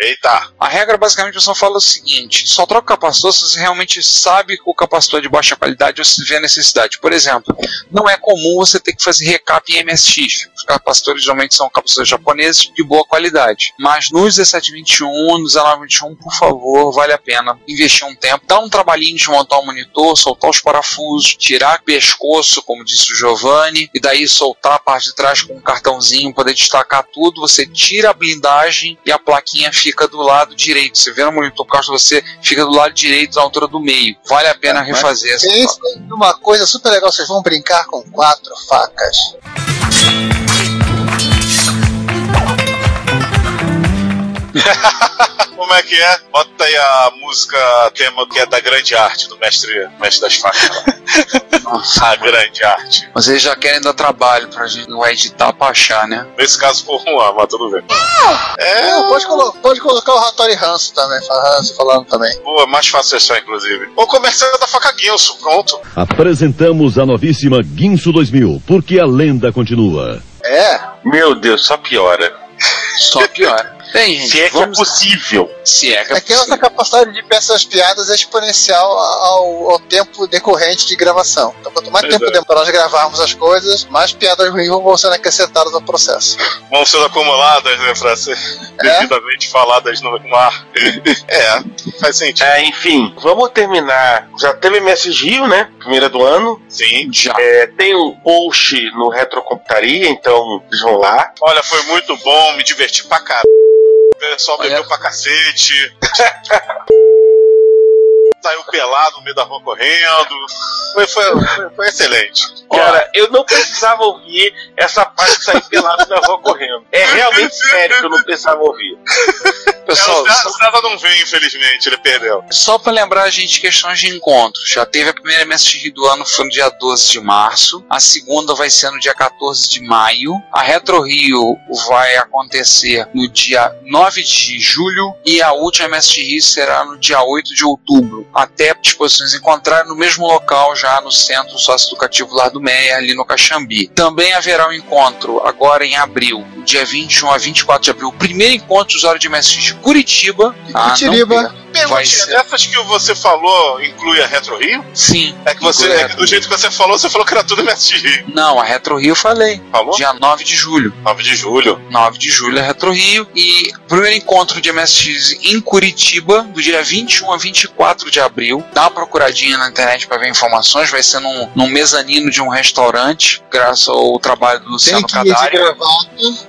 Eita! A regra basicamente o pessoal fala o seguinte: só troca o capacitor se você realmente sabe que o capacitor é de baixa qualidade ou se vê a necessidade. Por exemplo, não é comum você ter que fazer recap em MSX. Os capacitores geralmente são capacitores japoneses de boa qualidade. Mas nos 1721, no 1921, por favor, vale a pena investir um tempo. Dá um trabalhinho de montar o monitor, soltar os parafusos, tirar o pescoço, como disse o Giovanni, e daí soltar a parte de trás com um cartãozinho, poder destacar tudo. Você tira a blindagem e a plaquinha fica do lado direito. Você vê no monitor por causa de você, fica do lado direito, na altura do meio. Vale a pena refazer essa em uma coisa super legal, vocês vão brincar com quatro facas. Como é que é? Bota aí a música tema que é da grande arte, do mestre, mestre das facas. lá. a grande arte. Vocês já querem dar trabalho pra gente não editar pra achar, né? Nesse caso por um mas tudo bem. É, Não, pode, colo pode colocar o Hattori Hanso também, Hanso falando também. boa, mais fácil achar, inclusive. O comercial da faca Guinso, pronto. Apresentamos a novíssima Guinso 2000, porque a lenda continua. É, Meu Deus, só piora. Só pior. Bem, gente, Se é que é vamos... possível. Se é que é é que a nossa capacidade de peças piadas é exponencial ao, ao tempo decorrente de gravação. Então, quanto mais Pois tempo é. demora nós gravarmos as coisas, mais piadas ruins vão sendo acrescentadas ao processo. Vão sendo acumuladas, né, pra ser É? devidamente faladas no, no ar. é, faz sentido. É, enfim, vamos terminar. Já teve MS Rio, né? Primeira do ano. Sim. Já. É, tem um post no Retrocomputaria, então vão lá. Olha, foi muito bom, me diverti pra caralho. Pessoal Olha. bebeu pra cacete. saiu pelado no meio da rua correndo. Foi, foi, foi, foi excelente. Cara, eu não precisava ouvir essa parte de sair pelado na rua correndo. É realmente sério que eu não precisava ouvir. Pessoal, É, o César não veio, infelizmente, ele perdeu. Só pra lembrar a gente questões de encontros. Já teve a primeira MSX do ano, foi no dia 12 de março. A segunda vai ser no dia 14 de maio. A Retro Rio vai acontecer no dia 9 de julho. E a última MSX Rio será no dia 8 de outubro. Até disposições encontrar no mesmo local, já no Centro Sócio-Educativo Lar do Meia, ali no Caxambi. Também haverá um encontro agora em abril, dia 21 a 24 de abril. O primeiro encontro de usuário de MSX de Curitiba. Ah, não Curitiba. Vai Perguntinha, ser. dessas que você falou inclui a Retro Rio? Sim. É que você, é que do jeito que você falou, você falou que era tudo MSX Rio. Não, a Retro Rio eu falei. Falou? Dia 9 de julho. 9 de julho. 9 de julho é Retro Rio. E primeiro encontro de MSX em Curitiba, do dia 21 a 24 de abril. Dá uma procuradinha na internet para ver informações. Vai ser num, num mezanino de um restaurante, graças ao trabalho do Tem Luciano Cadari.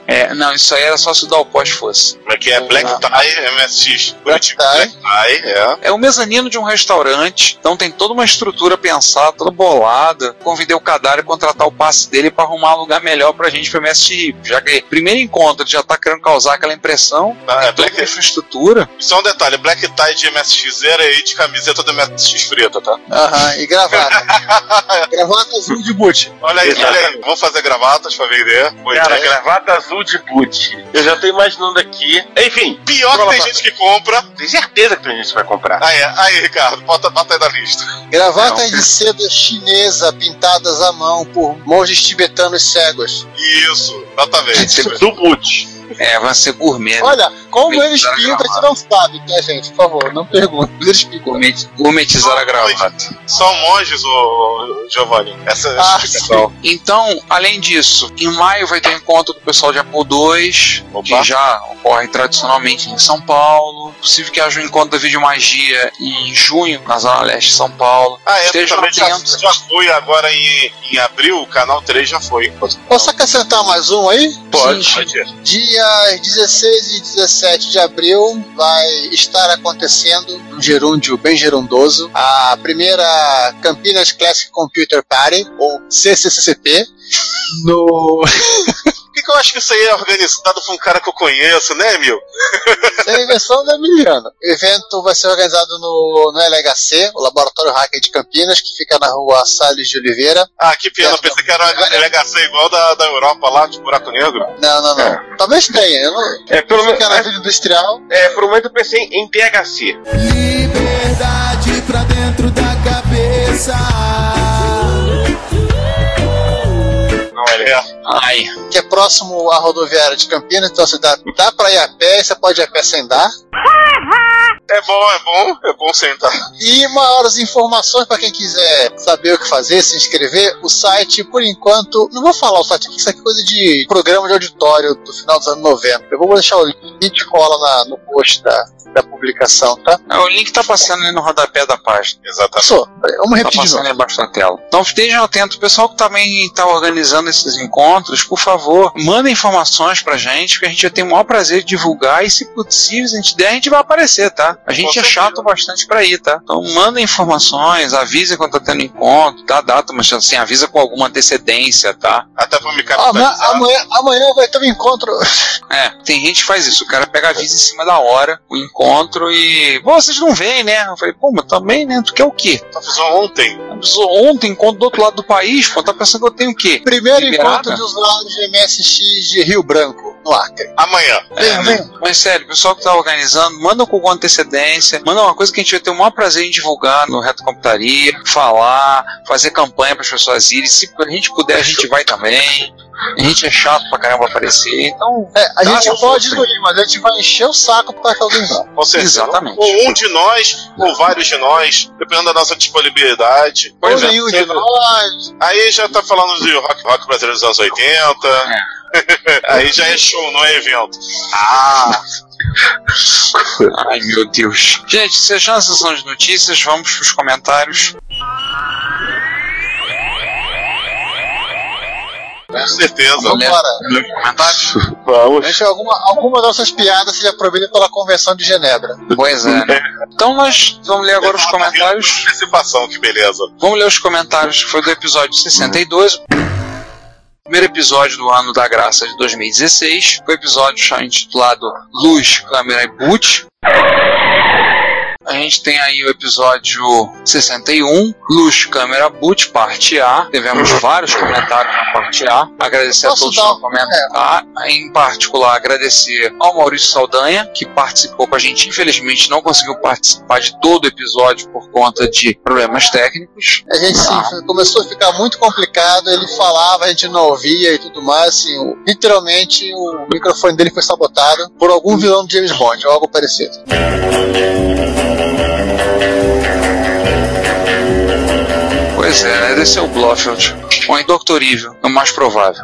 É, não, isso aí era só se o Dalpós fosse. Como é que é? Black Ah. Tie, MSX. Black. Tie. Black Tie, é. É o mezanino de um restaurante, então tem toda uma estrutura pensada, toda bolada. Convidei o Cadari a contratar o passe dele para arrumar um lugar melhor pra gente pro MSX, já que primeiro encontro ele já tá querendo causar aquela impressão, Ah, é Black, infraestrutura. só um detalhe, Black Tie de MSX era aí de camiseta do MSX preta, tá? Aham, e gravata. gravata azul de boot. Olha aí, olha aí. Vamos fazer gravatas pra vender. Cara, ideia. gravata azul de boot. Eu já tô imaginando aqui. Enfim, Pior que tem gente que compra. tem certeza que tem gente que vai comprar. Aí, aí Ricardo, bota, bota aí na lista. Gravatas de seda chinesa pintadas à mão por monges tibetanos cegos. Isso, exatamente. Do boot. É, vai ser gourmet. né? Olha, como eles a pintam, a gente não sabe, tá, gente? Por favor, não pergunte. Eles pintam. Gourmet- Gourmetizar a gravata. São monges, o Giovanni. Essa é a Ah, explicação. Então, além disso, em maio vai ter um encontro do pessoal de Apple II, Opa. que já ocorre tradicionalmente em São Paulo. Possível que haja um encontro da Videomagia em junho, na Zona Leste de São Paulo. Ah, é, Estejam também já, atentos. já foi agora em, em abril, o canal 3 já foi. Posso acrescentar mais um aí? Pode. Pode ir. Dias 16 e 17 de abril vai estar acontecendo um gerúndio bem gerundoso a primeira Campinas Classic Computer Party, ou CCCP, no Por que, eu acho que isso aí é organizado por um cara que eu conheço, né, Emil? é a invenção da Emiliano. O evento vai ser organizado no, no LHC, o Laboratório Hacker de Campinas, que fica na rua Salles de Oliveira. Ah, que pena, eu pensei que era uma delegacia igual da, da Europa lá, de buraco negro. Não, não, não. Talvez tenha. Eu não... É, pelo menos. Fica na Vila Industrial. É, por um momento eu pensei em THC. Liberdade pra dentro da cabeça. Não é legal. Ai, que é próximo à rodoviária de Campinas, então você dá, dá pra ir a pé, você pode ir a pé sem dar. É bom, é bom, é bom sentar. E maiores informações para quem quiser saber o que fazer, se inscrever, o site, por enquanto, não vou falar o site aqui, isso aqui é coisa de programa de auditório do final dos anos 90. Eu vou deixar o link e cola na, no post da, da publicação, tá? é, o link tá passando ali no rodapé da página. Exatamente. Passou. Vamos Tá repetir de passando aí embaixo da tela. Então estejam atentos. O pessoal que também está organizando esses encontros, por favor, mandem informações pra gente, porque a gente vai ter o maior prazer de divulgar e se possível, se a gente der, a gente vai aparecer, tá? A gente Com é certeza. chato bastante pra ir, tá? Então mandem informações, avisem quando tá tendo encontro, dá data, mas assim, avisa com alguma antecedência, tá? Até pra me Ah, Amanhã, capitalizar. amanhã, amanhã vai ter um encontro. É, tem gente que faz isso, o cara pega avisa em cima da hora, o encontro e. Pô, vocês não veem, né? Eu falei, pô, mas também, né? Tu quer o quê? Só fiz um ontem. Avisou Ontem, encontro do outro lado do país, pô, tá pensando que eu tenho o quê? Primeiro Liberada? encontro de usuários de MSX de Rio Branco, no Acre. Amanhã. Venham, venham. Mas sério, o pessoal que tá organizando, manda com antecedência, manda uma coisa que a gente vai ter o maior prazer em divulgar no Reto Computaria, falar, fazer campanha para as pessoas irem. Se a gente puder, a gente vai também. A gente é chato pra caramba aparecer, então. É, a gente pode força. não ir, mas a gente vai encher o saco para que alguém vá. Com certeza. Exatamente. Ou um de nós, ou vários de nós, dependendo da nossa disponibilidade. Ou é, nenhum de nós. Aí já tá falando de rock, rock brasileiro dos anos 80. Aí já é show, não é evento. Ah! Ai meu Deus. Gente, fechando a sessão de notícias, vamos pros comentários. Com certeza. Vambora. Vamos. Deixa alguma, alguma das nossas piadas seja proibida pela Convenção de Genebra. Pois é. né? Então nós vamos ler agora os comentários. Antecipação, que beleza. Vamos ler os comentários que foi do episódio 62. Primeiro episódio do ano da graça de 2016. Foi o episódio intitulado Luz, Câmera e Boot. A gente tem aí o episódio 61, Luz, Câmera, Boot, parte A. Tivemos vários comentários na parte A. Agradecer Posso a todos que comentaram. Em particular, agradecer ao Maurício Saldanha, que participou com a gente. Infelizmente, não conseguiu participar de todo o episódio por conta de problemas técnicos. A gente sim, foi- começou a ficar muito complicado, ele falava, a gente não ouvia e tudo mais, assim, o- literalmente o microfone dele foi sabotado por algum vilão de James Bond, ou algo parecido. Pois é, né? Desse é o Blofeld. Ou em Dr. Evil, é o mais provável.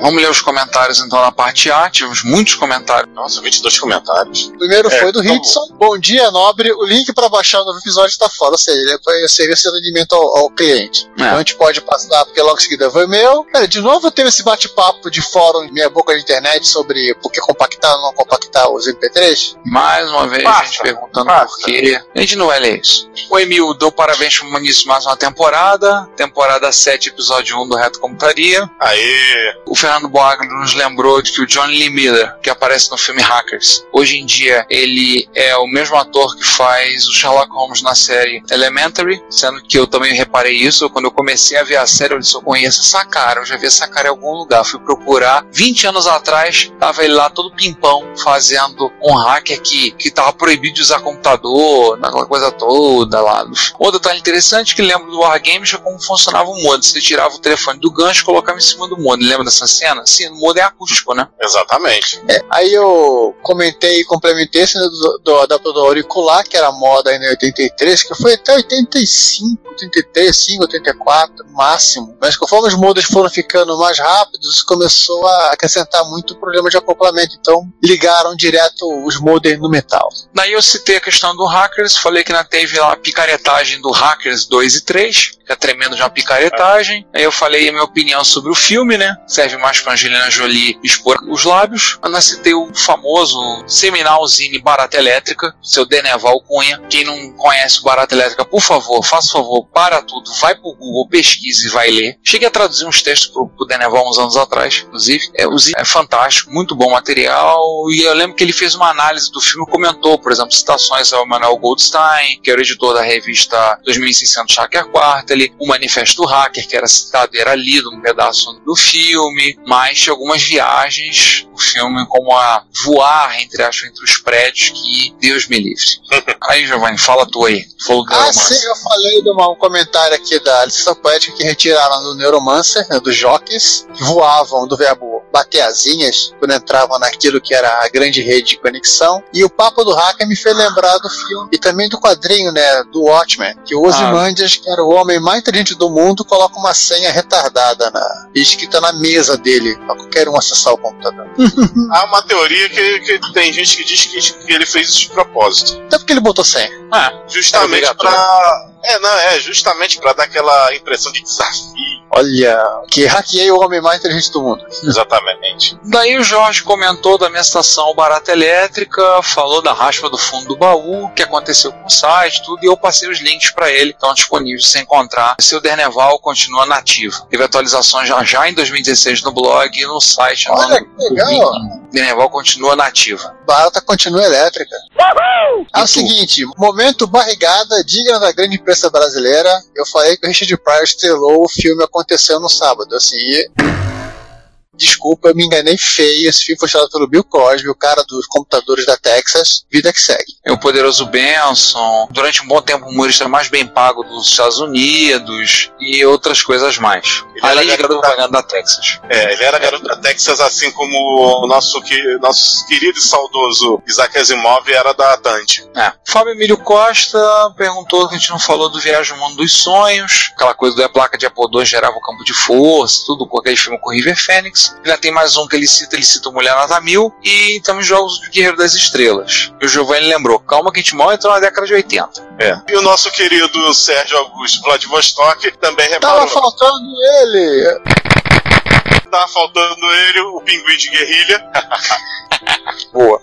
Vamos ler os comentários então na parte A. Tivemos muitos comentários. Nossa, 22 comentários. O primeiro É, foi do então- Hitson. Bom dia, nobre. O link para baixar o novo episódio está fora, ou seja, ele o serviço de atendimento ao, ao cliente. É. Então a gente pode passar, porque logo em seguida foi meu. Cara, de novo teve esse bate-papo de fórum, meia boca de internet, sobre por que compactar ou não compactar os MP3. Mais uma vez, Passa, a gente perguntando passa. por quê. A gente não vai ler isso. O Emil deu parabéns pro Muniz mais uma temporada. Temporada 7, episódio 1 do Reto Computaria. Aê! O Fernando Boagli nos lembrou de que o Johnny Lee Miller, que aparece no filme Hackers, hoje em dia ele é o mesmo ator que faz o Sherlock Holmes na série Elementary, sendo que eu também reparei isso quando eu comecei a ver a série, eu disse, eu conheço essa cara, eu já vi essa cara em algum lugar. Fui procurar, 20 anos atrás, tava ele lá todo pimpão, fazendo um hacker que, que tava proibido de usar computador, aquela coisa toda lá. Outro detalhe interessante que lembro do Wargames é como funcionava o modem. Você tirava o telefone do gancho e colocava em cima do modem. Lembra dessa cena? Sim, o modem é acústico, né? Exatamente. É, aí eu comentei e complementei esse do, do adaptador auricular, que era moda em 83, que foi até 85, 83, 5, 84, no máximo. Mas conforme os modems foram ficando mais rápidos, começou a acrescentar muito problema de acoplamento. Então ligaram direto os modems no metal. Daí eu citei a questão do Hackers, falei que ainda teve lá a picaretagem do Hackers 2 e 3, que é tremendo de uma picaretagem. Aí eu falei a minha opinião sobre o filme, né? Serve mais pra Angelina Jolie expor os lábios. Ainda citei o famoso seminal Zine Barata Elétrica, seu Deneval Cunha. Quem não conhece Barata Elétrica, por favor, faça favor, para tudo, vai pro Google, pesquise e vai ler. Cheguei a traduzir uns textos pro, pro Deneval uns anos atrás, inclusive. É, é fantástico, muito bom material. E eu lembro que ele fez uma análise do filme comentou, por exemplo, citações ao Manuel Goldstein, que era o editor da revista 2600 Hacker Quarterly, o Manifesto Hacker, que era citado e era lido um pedaço do filme, mas algumas viagens filme, como a voar, entre, acho, entre os prédios, que Deus me livre. aí, Giovanni, fala tu aí. Tu Falou do Ah, sim, eu falei de uma- um comentário aqui da licença poética que retiraram do Neuromancer, né, dos jockeys, que voavam do verbo bater asinhas quando entravam naquilo que era a grande rede de conexão. E o papo do hacker me fez lembrar do filme e também do quadrinho, né, do Watchmen, que o Ozymandias, que era o homem mais inteligente do mundo, coloca uma senha retardada na, escrita na mesa dele, pra qualquer um acessar o computador. Há uma teoria que, que tem gente que diz que, que ele fez isso de propósito. Até porque ele botou senha. Ah, Justamente pra. É, não, é, justamente pra dar aquela impressão de desafio. Olha, que hackeei o homem mais inteligente do mundo. Exatamente. Daí o Jorge comentou da minha estação barata elétrica, falou da raspa do fundo do baú, o que aconteceu com o site, tudo, e eu passei os links para ele, estão disponíveis se encontrar. Seu Derneval continua nativo. Teve atualizações já, já em 2016 no blog e no site. no Olha ano que legal. Derneval continua nativa. Barata continua elétrica. É o seguinte, momento barrigada digna da grande imprensa brasileira. Eu falei que o Richard Pryor estrelou o filme Aconteceu no sábado. Assim, e- desculpa, eu me enganei feio. Esse filme foi estrelado pelo Bill Cosby, o cara dos computadores da Texas. Vida que segue. É o poderoso Benson, durante um bom tempo o humorista mais bem pago dos Estados Unidos e outras coisas mais. Ele era Além de garoto propaganda da Texas. É, ele era garoto da Texas, assim como o nosso, que, nosso querido e saudoso Isaac Asimov era da Dante. É. Fábio Emílio Costa perguntou que a gente não falou do Viagem ao Mundo dos Sonhos, aquela coisa da placa de Apple II gerava o campo de força, tudo com aquele filme com o River Phoenix. Ainda tem mais um que ele cita, ele cita o Mulher Nota Mil e temos jogos do Guerreiro das Estrelas. E o Giovanni lembrou, calma que a gente mal entrou na década de 80. É. E o nosso querido Sérgio Augusto Vladivostok também Tava reparou. faltando ele dele tava faltando ele, o pinguim de guerrilha. Boa.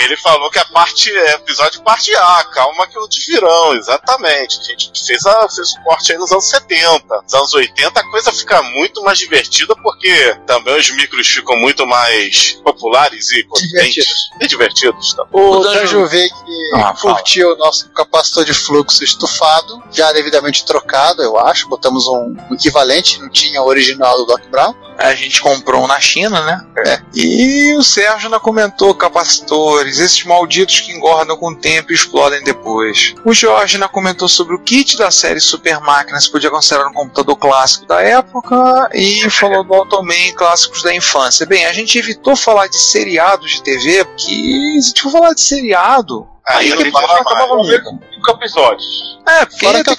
Ele falou que a parte é episódio parte A, calma que o te virão, exatamente. A gente fez, a, fez o corte aí nos anos 70. Nos anos 80 a coisa fica muito mais divertida porque também os micros ficam muito mais populares e potentes. Divertidos. E divertidos. Tá? O O Danjo- V que Ah, fala. curtiu o nosso capacitor de fluxo estufado, já devidamente trocado, eu acho. Botamos um, um equivalente, não tinha o original do Doc Brown. A gente comprou um na China, né? É. E o Sérgio ainda comentou capacitores, esses malditos que engordam com o tempo e explodem depois. O Jorge ainda comentou sobre o kit da série Super Máquina, se podia considerar um computador clássico da época, e falou do Automan clássicos da infância. Bem, a gente evitou falar de seriados de TV, porque se a gente for falar de seriado, Aí aí programa acabava nunca. Cinco episódios. É, porque Fora que eu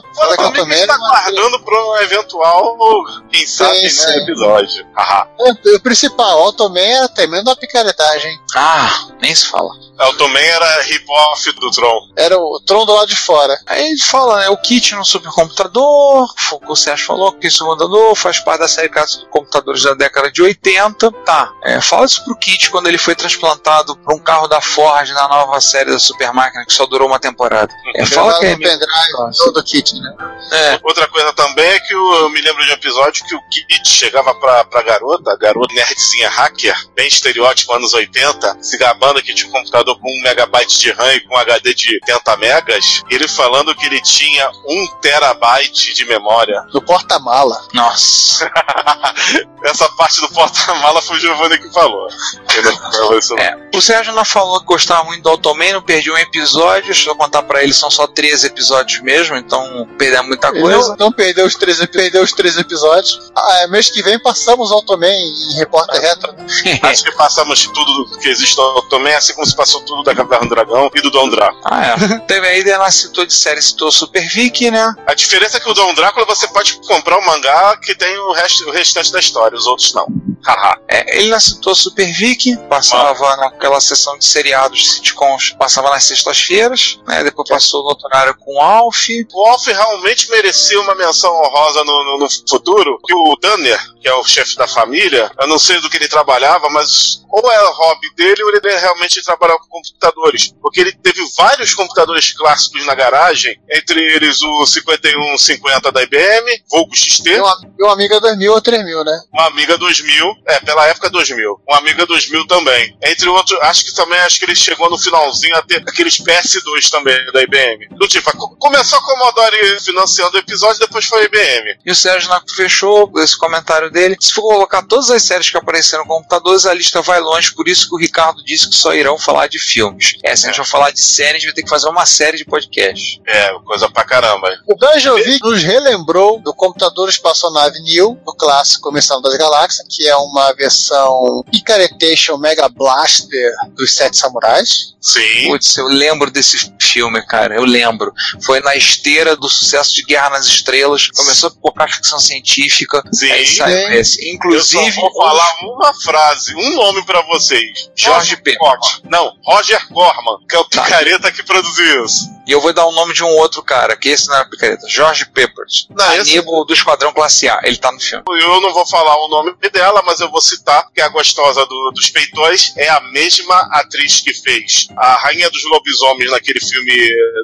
que fora eu Fora tomei, que está guardando para um eventual, quem sabe, Sim, né, sim. episódio. Haha. o, o principal, o Automan era tremendo uma picaretagem. Ah, nem se fala. Eu também era rip-off do Tron. Era o Tron do lado de fora. Aí ele fala, né? O kit no supercomputador, o Sérgio falou que isso computador faz parte da série de computadores da década de 80. Tá, é, fala isso pro kit quando ele foi transplantado para um carro da Ford na nova série da Super Máquina que só durou uma temporada. É, fala que é. Pendrive todo o kit, né? é, Outra coisa também é que eu, eu me lembro de um episódio que o Kit chegava pra, pra garota, a garota nerdzinha hacker, bem estereótipo anos 80, se gabando que tinha um computador com 1 megabyte de RAM e com um HD de 80 megas, e ele falando que ele tinha 1 terabyte de memória. No porta-mala. Nossa. Essa parte do porta-mala foi o Giovanni que falou. Ele não falou isso não. É, o Sérgio não falou que gostava muito do Automan, não perdi um episódio. Deixa eu contar pra ele, são só 13 episódios mesmo, então perdemos muita coisa. não, não perdeu os três, perdeu os três episódios. Ah, é, mês que vem passamos o Automan em Repórter Retro. Acho que passamos tudo que existe no também, assim como se passou tudo da Caverna do Dragão e do Dom Drácula. Ah, é. Teve aí, ela citou de série, citou Super Vicky, né? A diferença é que o Dom Drácula você pode comprar o mangá que tem o, resto, o restante da história, os outros não. Haha. É, ele não citou Super Vicky, passava naquela sessão de seriados de sitcoms, passava nas sextas-feiras, né? Depois passou no outro horário com o Alf. O Alf realmente merecia uma menção honrosa no, no- no futuro, que o Danner, que é o chefe da família, eu não sei do que ele trabalhava, mas ou o hobby dele ou ele realmente trabalhava com computadores. Porque ele teve vários computadores clássicos na garagem, entre eles o 5150 da IBM, Volgo XT, E uma, e uma amiga 2000 ou 3000, né? uma Amiga 2000, é, pela época 2000, uma Amiga 2000 também. Entre outros, acho que também acho que ele chegou no finalzinho a ter aqueles PS2 também da IBM. Do tipo, co- começou a Commodore financiando o episódio, depois foi a IBM. E o Sérgio Naco fechou esse comentário dele. Se for colocar todas as séries que apareceram no computadores, a lista vai longe, por isso que o Ricardo disse que só irão falar de filmes. É, se a gente for falar de séries, a gente vai ter que fazer uma série de podcast. É, coisa pra caramba. O Danjovic nos relembrou do computador espaçonave Neo, do clássico Missão das Galáxias, que é uma versão Picaretation Mega Blaster dos Sete Samurais. Sim. Putz, eu lembro desse filme, cara. Eu lembro. Foi na esteira do sucesso de Guerra nas Estrelas. Começou a ficção científica. Sim. Aí saiu Sim. esse. Eu Inclusive, só vou falar uma frase, um nome pra vocês. Jorge P. Não, Roger Corman, que é o picareta que produziu isso. E eu vou dar o nome de um outro cara, que esse não era picareta. George Peppers. Não, esse- Aníbal do Esquadrão Classe A. Ele tá no filme. Eu não vou falar o nome dela, mas eu vou citar que a gostosa do- dos peitões é a mesma atriz que fez a Rainha dos Lobisomens naquele filme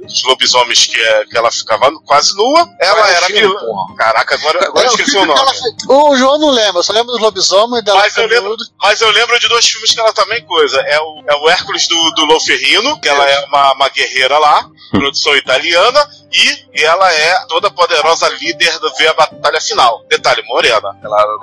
dos lobisomens que, é- que ela ficava quase nua. Ela Qual é era filme? Caraca, agora, agora É, esqueci o nome. O João não lembra, eu só lembro dos lobisomens dela Mas eu lembro, mas eu lembro de dois filmes que ela também coisa. É o, é o Hércules do, do Lou Ferrino, que ela é uma, uma guerreira lá, produção italiana, e ela é toda poderosa líder do ver a batalha final. Detalhe, morena. Ela, ela,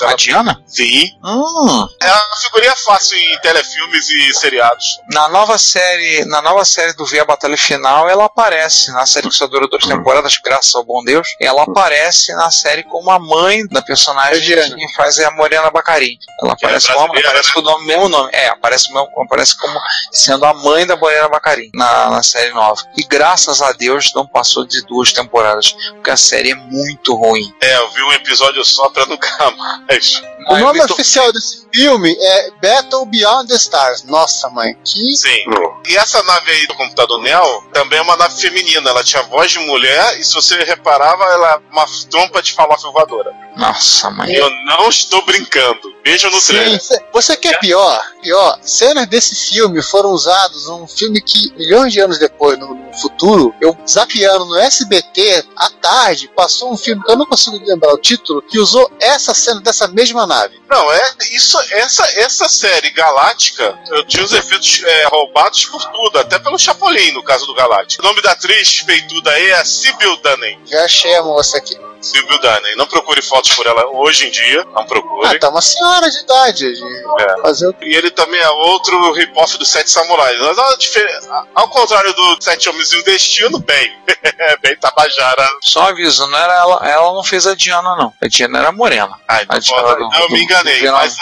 ela, A Diana? sim. Hum. É uma figurinha fácil em telefilmes e seriados. Na nova série, na nova série do V a Batalha Final, ela aparece na série que só durou duas temporadas, graças ao bom Deus. Ela aparece na série como a mãe da personagem que faz é a Morena Bacarim. Ela Que é aparece como brasileira, aparece né? com o nome- mesmo nome. É, aparece, mesmo- aparece como sendo a mãe da Morena Bacarim na, na série nova. E graças a Deus não passou de duas temporadas, porque a série é muito ruim. É, eu vi um episódio só pra nunca mais. O nome oficial desse filme é Battle Beyond the Stars. Nossa, mãe, que. Sim. E essa nave aí do computador Neo também é uma nave feminina. Ela tinha voz de mulher e se você reparava, ela é uma trompa de farofa voadora. Nossa, mãe. Eu não estou brincando. Veja no Sim, trailer. você quer pior? Pior, cenas desse filme foram usadas num filme que milhões de anos depois, no, no futuro, eu zapeando no SBT à tarde, passou um filme, eu não consigo lembrar o título, que usou essa cena dessa mesma nave. Não, é isso, essa, essa série Galáctica, tinha os efeitos é, roubados por tudo, até pelo Chapolin, no caso do Galáctica. O nome da atriz feituda aí é Sibyl Dunning. Já achei a moça aqui. Sibyl Dunning. Não procure fotos por ela hoje em dia, não procure. Ah, tá uma senhora de idade. De É. fazer o E ele também é outro rip-off dos Sete Samurais. Mas a Ao contrário do Sete Homens e um Destino, bem. bem Tabajara. Só aviso, não era ela, ela não fez a Diana, não. A Diana era morena. Ai, A não pode- do- eu me enganei. do- Mas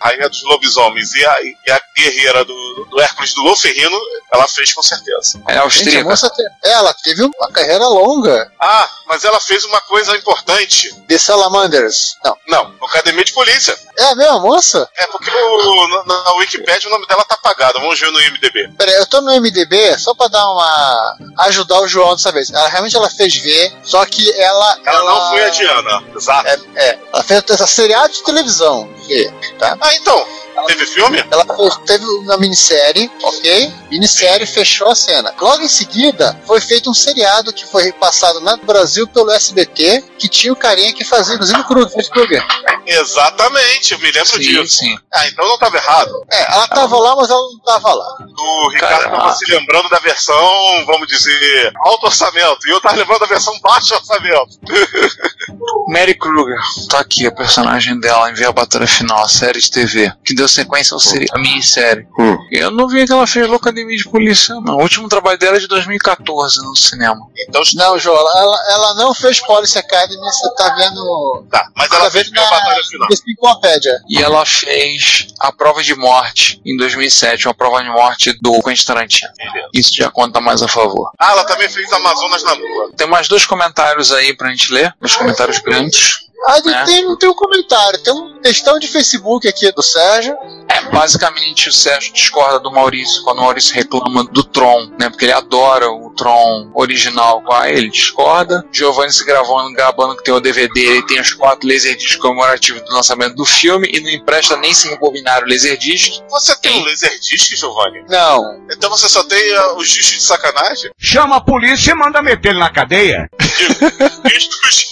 a Rainha dos Lobisomens e a, e a guerreira do, do Hércules do Loferrino, ela fez com certeza. É Gente, a austríaca. moça te- ela teve uma carreira longa. Ah, mas ela fez uma coisa importante. The Salamanders. Não. Não, Academia de Polícia. É a mesma moça? É porque o- na, na Wikipedia o nome dela tá apagado. Vamos ver no IMDB. Peraí, eu tô no MDB só pra dar uma. ajudar o João dessa vez. Ela realmente ela fez ver, só que ela. Ela não foi a Diana. Exato. É, é, ela fez essa seriado de televisão. V, tá? Ah, então. Teve filme? Ela teve uma minissérie, ok? Minissérie fechou a cena. Logo em seguida, foi feito um seriado que foi passado no Brasil pelo SBT, que tinha o carinha que fazia, inclusive o Kruger, Fred Kruger. Exatamente, eu me lembro Sim, disso. sim. Ah, então não tava errado. É, ela tava lá, mas ela não tava lá. O Ricardo Cara, tava se lembrando da versão, vamos dizer, alto orçamento. E eu tava lembrando da versão baixo orçamento. Mary Kruger. Tá aqui a personagem dela em Ver a Batalha Final, a série de TV, que deu sequência ao seri- à minissérie. Hum. Eu não vi que ela fez no Academia de Polícia, não. O último trabalho dela é de 2014 no cinema. Então, Não, João, ela, ela não fez Police Academy, você tá vendo. tá. Mas Tá ela fez vendo minha na batalha final. E ela fez A Prova de Morte em 2007, uma prova de morte do Quentin Tarantino. Isso já conta mais a favor. Ah, ela também fez Amazonas na Lua. Tem mais dois comentários aí pra gente ler, dois comentários grandes. Ah, É. tem, não tem um comentário, tem um textão de Facebook aqui do Sérgio. É, basicamente o Sérgio discorda do Maurício quando o Maurício reclama do Tron, né? Porque ele adora o Tron original. Ah, ele discorda. Giovanni se gravando, gabando que tem o DVD, ele tem os quatro Laserdiscs comemorativos do lançamento do filme e não empresta nem sem rebobinar o Laserdisc. Você tem Tem. um Laserdisc, Giovanni? Não. Então você só tem ah, os discos de sacanagem? Chama a polícia e manda meter ele na cadeia. Discos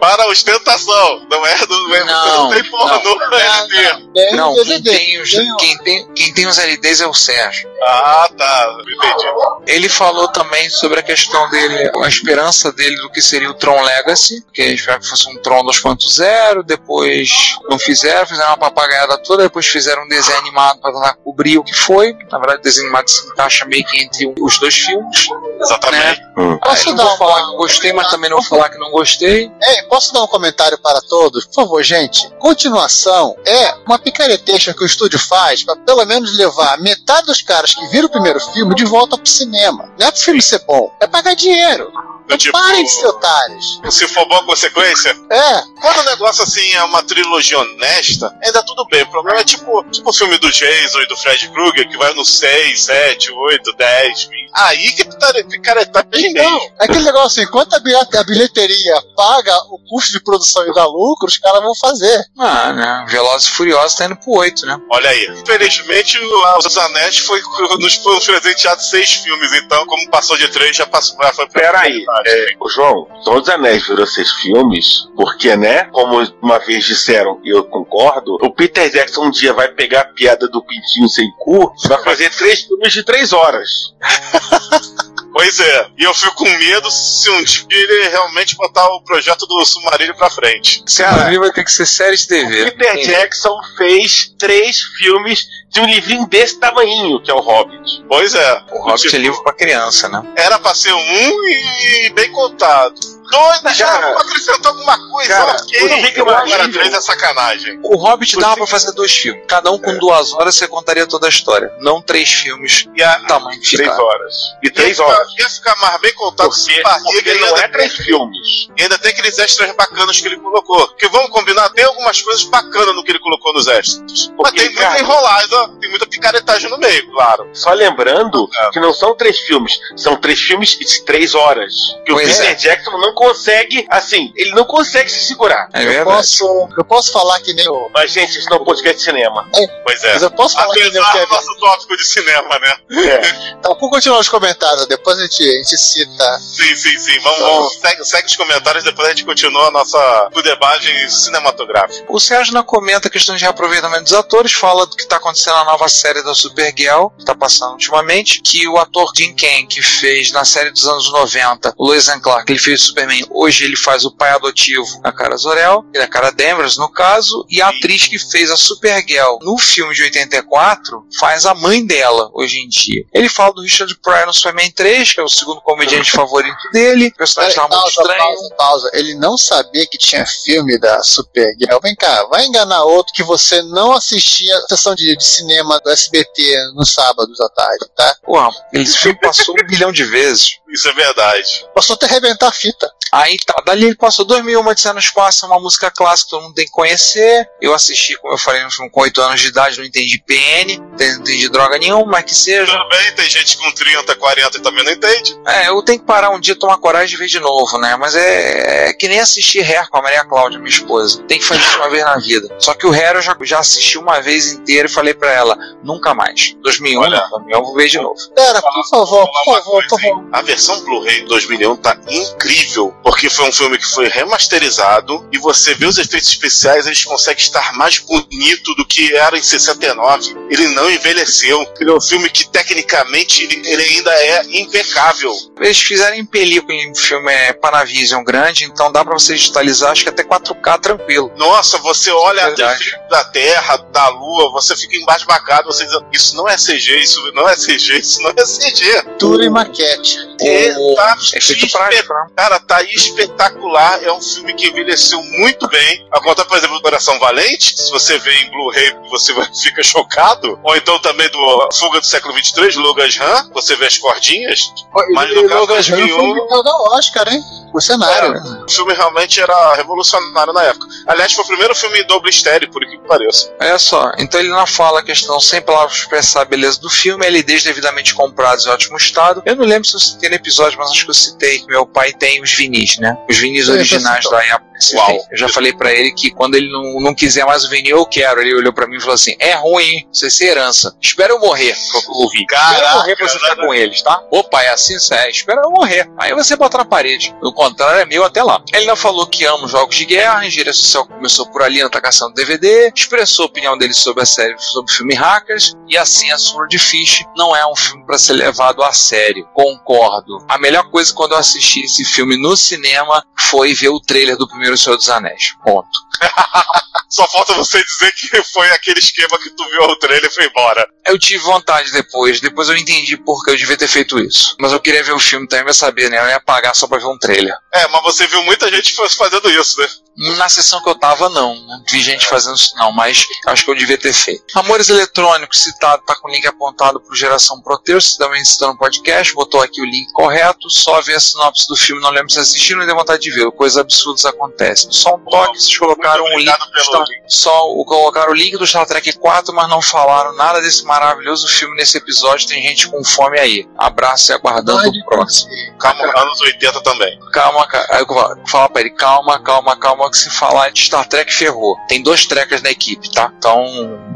para ostentação. Não é do. Não, Não, não tem porra não. no LD. Não, um quem DVD. tem, os, Tem um- quem, tem, quem tem os LDs é o Sérgio. Ah, tá. Entendi. Ele falou também sobre a questão dele, a esperança dele do que seria o Tron Legacy, que ele esperava que fosse um Tron 2.0, depois não fizeram, fizeram uma papagaiada toda, depois fizeram um desenho animado para tentar cobrir o que foi. Na verdade, o desenho animado se encaixa meio que entre os dois filmes. Exatamente. Né? Posso Aí, não dar vou uma- falar que gostei, mas também não vou falar que não gostei. Ei, posso dar um comentário para todos? Por favor, gente. Continuação é uma picareteixa que o estúdio faz para pelo menos levar metade dos caras que viram o primeiro filme de volta pro cinema. Não é pro filme ser bom, é pagar dinheiro. Eu, tipo, Parem de ser otários. se for boa consequência, É, Quando o negócio assim é uma trilogia honesta, ainda tudo bem. O problema é tipo, tipo o filme do Jason e do Fred Krueger, que vai no 6, 7, 8, 10, 20. Aí que picaretagem Não, bem. é aquele negócio assim, enquanto a bilhete- a bilheteria paga o custo de produção e dá lucro, os caras vão fazer. Ah, né? Velozes e Furiosos tá indo pro 8, né? Olha aí. Infelizmente, o- Os Anéis foi, nos foram presenteados seis filmes, então, como passou de três, já passou. Já foi pra Peraí, é, João, Senhor dos Anéis virou seis filmes, porque, né, como uma vez disseram, e eu concordo, o Peter Jackson um dia vai pegar a piada do pintinho sem cu e vai fazer três filmes de três horas. Pois é. E eu fico com medo se um dia ele realmente botar o projeto do submarino pra frente. Cara, vai ter que ser série de TV. Peter Jackson fez três filmes de um livrinho desse tamanhinho, que é o Hobbit. Pois é. O Hobbit Tipo, é livro pra criança, né? Era pra ser um e bem contado. Doido, já Cara, acrescentou alguma coisa, cara, ok. o Big Agora três é sacanagem. O Hobbit dava pra fazer dois filmes. Cada um com duas horas você contaria toda a história. Não três filmes E a, tamanho que Três ficaram. horas. E três ia, horas. Ia ficar mais bem contado Porque, se barriga porque não ainda é três tem- filmes. E ainda tem aqueles extras bacanas que ele colocou. Porque vamos combinar, tem algumas coisas bacanas no que ele colocou nos extras. Mas Porque, tem muita cara- enrolada, tem muita picaretagem no meio, claro. Só lembrando É. que não são três filmes, são três filmes de três horas. Que o Pois Peter é. Jackson não consegue, assim, ele não consegue se segurar. É Eu verdade. posso, eu posso falar que nem o. Mas, gente, isso não é um podcast de cinema. Pois é. Mas eu posso falar que nem o Apesar Kevin. nosso tópico de cinema, né? É. Então, vamos continuar os comentários, depois a gente, a gente cita. Sim, sim, sim. Vamos, vamos. Segue, segue os comentários, depois a gente continua a nossa debagem cinematográfica. O Sérgio não comenta a questão de reaproveitamento dos atores, fala do que está acontecendo na nova série da Supergirl, que está passando ultimamente, que o ator Jim Ken, que fez na série dos anos 90, o Lois Ann Clark, ele fez o Superman, hoje ele faz o pai adotivo da cara Zor-El, e da cara Danvers, no caso, e a atriz que fez a Supergirl no filme de 84 faz a mãe dela, hoje em dia. Ele fala do Richard Pryor no Superman 3, que é o segundo comediante favorito dele, o personagem estava muito estranho. pausa, pausa. Ele não sabia que tinha filme da Supergirl. Vem cá, vai enganar outro que você não assistia a sessão de, de cinema do SBT nos sábados à tarde, tá? Porra, esse filme passou um bilhão de vezes. Isso é verdade. Passou até arrebentar a fita. Aí tá, dali ele passou 2001 Odisseia no Espaço, é uma música clássica que todo mundo tem que conhecer. Eu assisti, como eu falei, no filme com 8 anos de idade, não entendi PN, não entendi droga nenhuma, mas que seja. Também tem gente com 30, 40 e também não entende. É, eu tenho que parar um dia, tomar coragem e ver de novo, né? Mas é, é que nem assistir Hair com a Maria Cláudia, minha esposa. Tem que fazer isso uma vez na vida. Só que o Hair eu já, já assisti uma vez inteira e falei pra ela, nunca mais. 2001, Olha. 2001 eu vou ver de novo. Pera, por favor, por favor, por favor. A versão Blu-ray 2001 tá incrível, porque foi um filme que foi remasterizado e você vê os efeitos especiais, eles conseguem estar mais bonito do que era em 69. Ele não envelheceu. Ele é um filme que tecnicamente ele, ainda é impecável. Eles fizeram em película em filme é, Panavision grande, então dá pra você digitalizar, acho que até 4K tranquilo. Nossa, você olha defeito da Terra, da Lua, você fica embasbacado, você diz, isso não é CG, isso não é CG, isso não é CG. Dura e maquete. É, O- tá é feito prático, né? Cara, tá espetacular. É um filme que envelheceu muito bem. A conta, por exemplo, do Coração Valente, se você vê em Blu-ray, você fica chocado. Ou então também do Fuga do século 23, Logan Han, você vê as cordinhas. Mas e no caso Logan do Run foi 2001, indicado ao Oscar, hein? O cenário. O filme realmente era revolucionário na época. Aliás, foi o primeiro filme em double estéreo, por que pareça. Olha só, então ele não fala a questão sem palavras para expressar a beleza do filme, LEDs devidamente comprados em ótimo estado. Eu não lembro se eu citei no episódio, mas acho que eu citei que meu pai tem os vinis, né? Os vinis Sim, originais você da época. Uau. Eu já falei pra ele que quando ele não, não quiser mais o vinil, eu quero. Ele olhou pra mim e falou assim: é ruim, isso é herança. Espera eu morrer, ouvi. Espera eu morrer pra você ficar com eles, tá? Opa, é assim, é, espera eu morrer. Aí você bota na parede. O contrário é meu até lá. Ele ainda falou que ama os jogos de guerra, a engenharia social começou por ali na tacação do DVD, expressou a opinião dele sobre a série sobre o filme Hackers, e assim a Sword Fish não é um filme para ser levado a sério. Concordo. A melhor coisa quando eu assisti esse filme no cinema foi ver o trailer do primeiro Senhor dos Anéis. Ponto. Só falta você dizer que foi aquele esquema que tu viu o trailer e foi embora. Eu tive vontade depois, depois eu entendi por que eu devia ter feito isso. Mas eu queria ver o filme também pra saber, né? Eu ia pagar só pra ver um trailer. É, mas você viu muita gente fazendo isso, né? Na sessão que eu tava, não. Não vi gente fazendo isso, não. Mas acho que eu devia ter feito. Amores Eletrônicos, citado, tá com o link apontado pro Geração Proteus. Também citando no podcast. Botou aqui o link correto. Só ver a sinopse do filme. Não lembro se assistiram, não deu vontade de ver. Coisas absurdas acontecem. Só um toque, vocês colocaram um link. Star- link. Só o- colocaram o link do Star Trek 4, mas não falaram nada desse maravilhoso filme nesse episódio. Tem gente com fome aí. Abraço e aguardando o próximo. Calma, anos 80 também. Calma, ca- aí eu vou falar pra ele, calma, calma, calma, que se falar de Star Trek ferrou. Tem dois trekkers na equipe, tá? Então,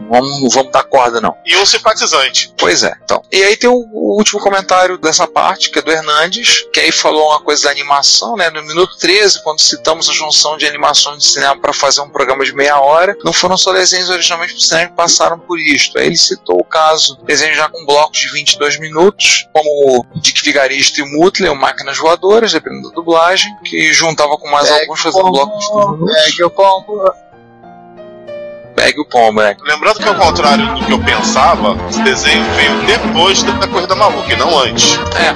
vamos, vamos dar corda não. E um simpatizante. Pois é, então. E aí tem o, o último comentário dessa parte, que é do Hernandes, que aí falou uma coisa da animação, né? No minuto 13, quando citamos a junção de animações de cinema para fazer um programa de meia hora, não foram só desenhos originalmente pro cinema que passaram por isto. Aí ele citou o caso, desenho já com blocos de 22 minutos, como o Dick Vigarista e o Mutley, ou Máquinas Voadoras, dependendo da dublagem, que juntava com mais É alguns fazendo blocos de 22 minutos. É que eu compro. segue o pombo, né? Lembrando que ao contrário do que eu pensava, esse desenho veio depois da Corrida Maluca e não antes. É,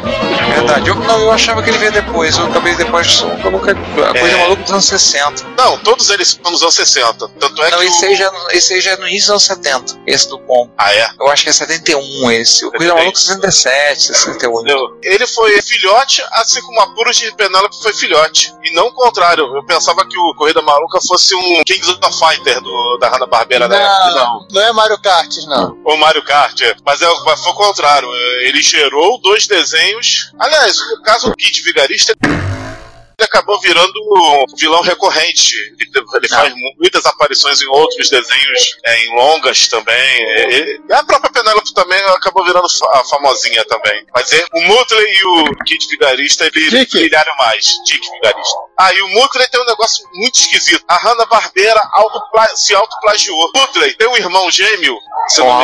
verdade. Eu, não, eu achava que ele veio depois. Eu acabei depois. Eu nunca, a coisa É. maluca dos anos 60. Não, todos eles são nos anos 60. Tanto é Não, que. esse o- aí, já, esse aí já é no início dos anos 70. Esse do pombo. Ah, é? Eu acho que é 71 esse. O Coisa Maluca 67, 68. Entendeu? Ele foi filhote, assim como a Pura de Penélope foi filhote. E não o contrário. Eu pensava que o Corrida Maluca fosse um Kings of Fighter do, da Hanna-Barbera da época. Não, não é Mario Kart, não. Ou Mario Kart, é. mas, é, foi o contrário. É, Ele gerou dois desenhos. Aliás, no caso do Kid Vigarista, acabou virando um vilão recorrente. Ele, ele faz mu- muitas aparições em outros desenhos, é, em longas também. E- e a própria Penélope também acabou virando fa- famosinha também. Mas é, o Mutley e o Kid Vigarista Dick. brilharam mais. Dick Vigarista. Ah, e o Mutley tem um negócio muito esquisito. A Hanna-Barbera autopla- se autoplagiou. Mutley tem um irmão gêmeo.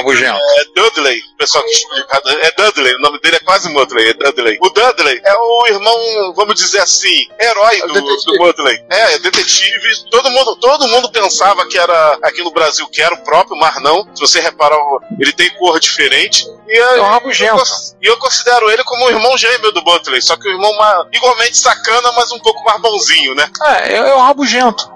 Com engano, gento. é Dudley. O pessoal que explica. É Dudley. O nome dele é quase Mutley. É Dudley. O Dudley é o irmão, vamos dizer assim, herói do, detetive. do Mutley. É, é detetive. Todo mundo, todo mundo pensava que era aqui no Brasil que era o próprio, mas não. Se você reparar, ele tem cor diferente. E É eu, um gento. e eu considero ele como o irmão gêmeo do Butler, só que o irmão igualmente sacana, mas um pouco mais bonzinho, né? É, é, é o rabugento.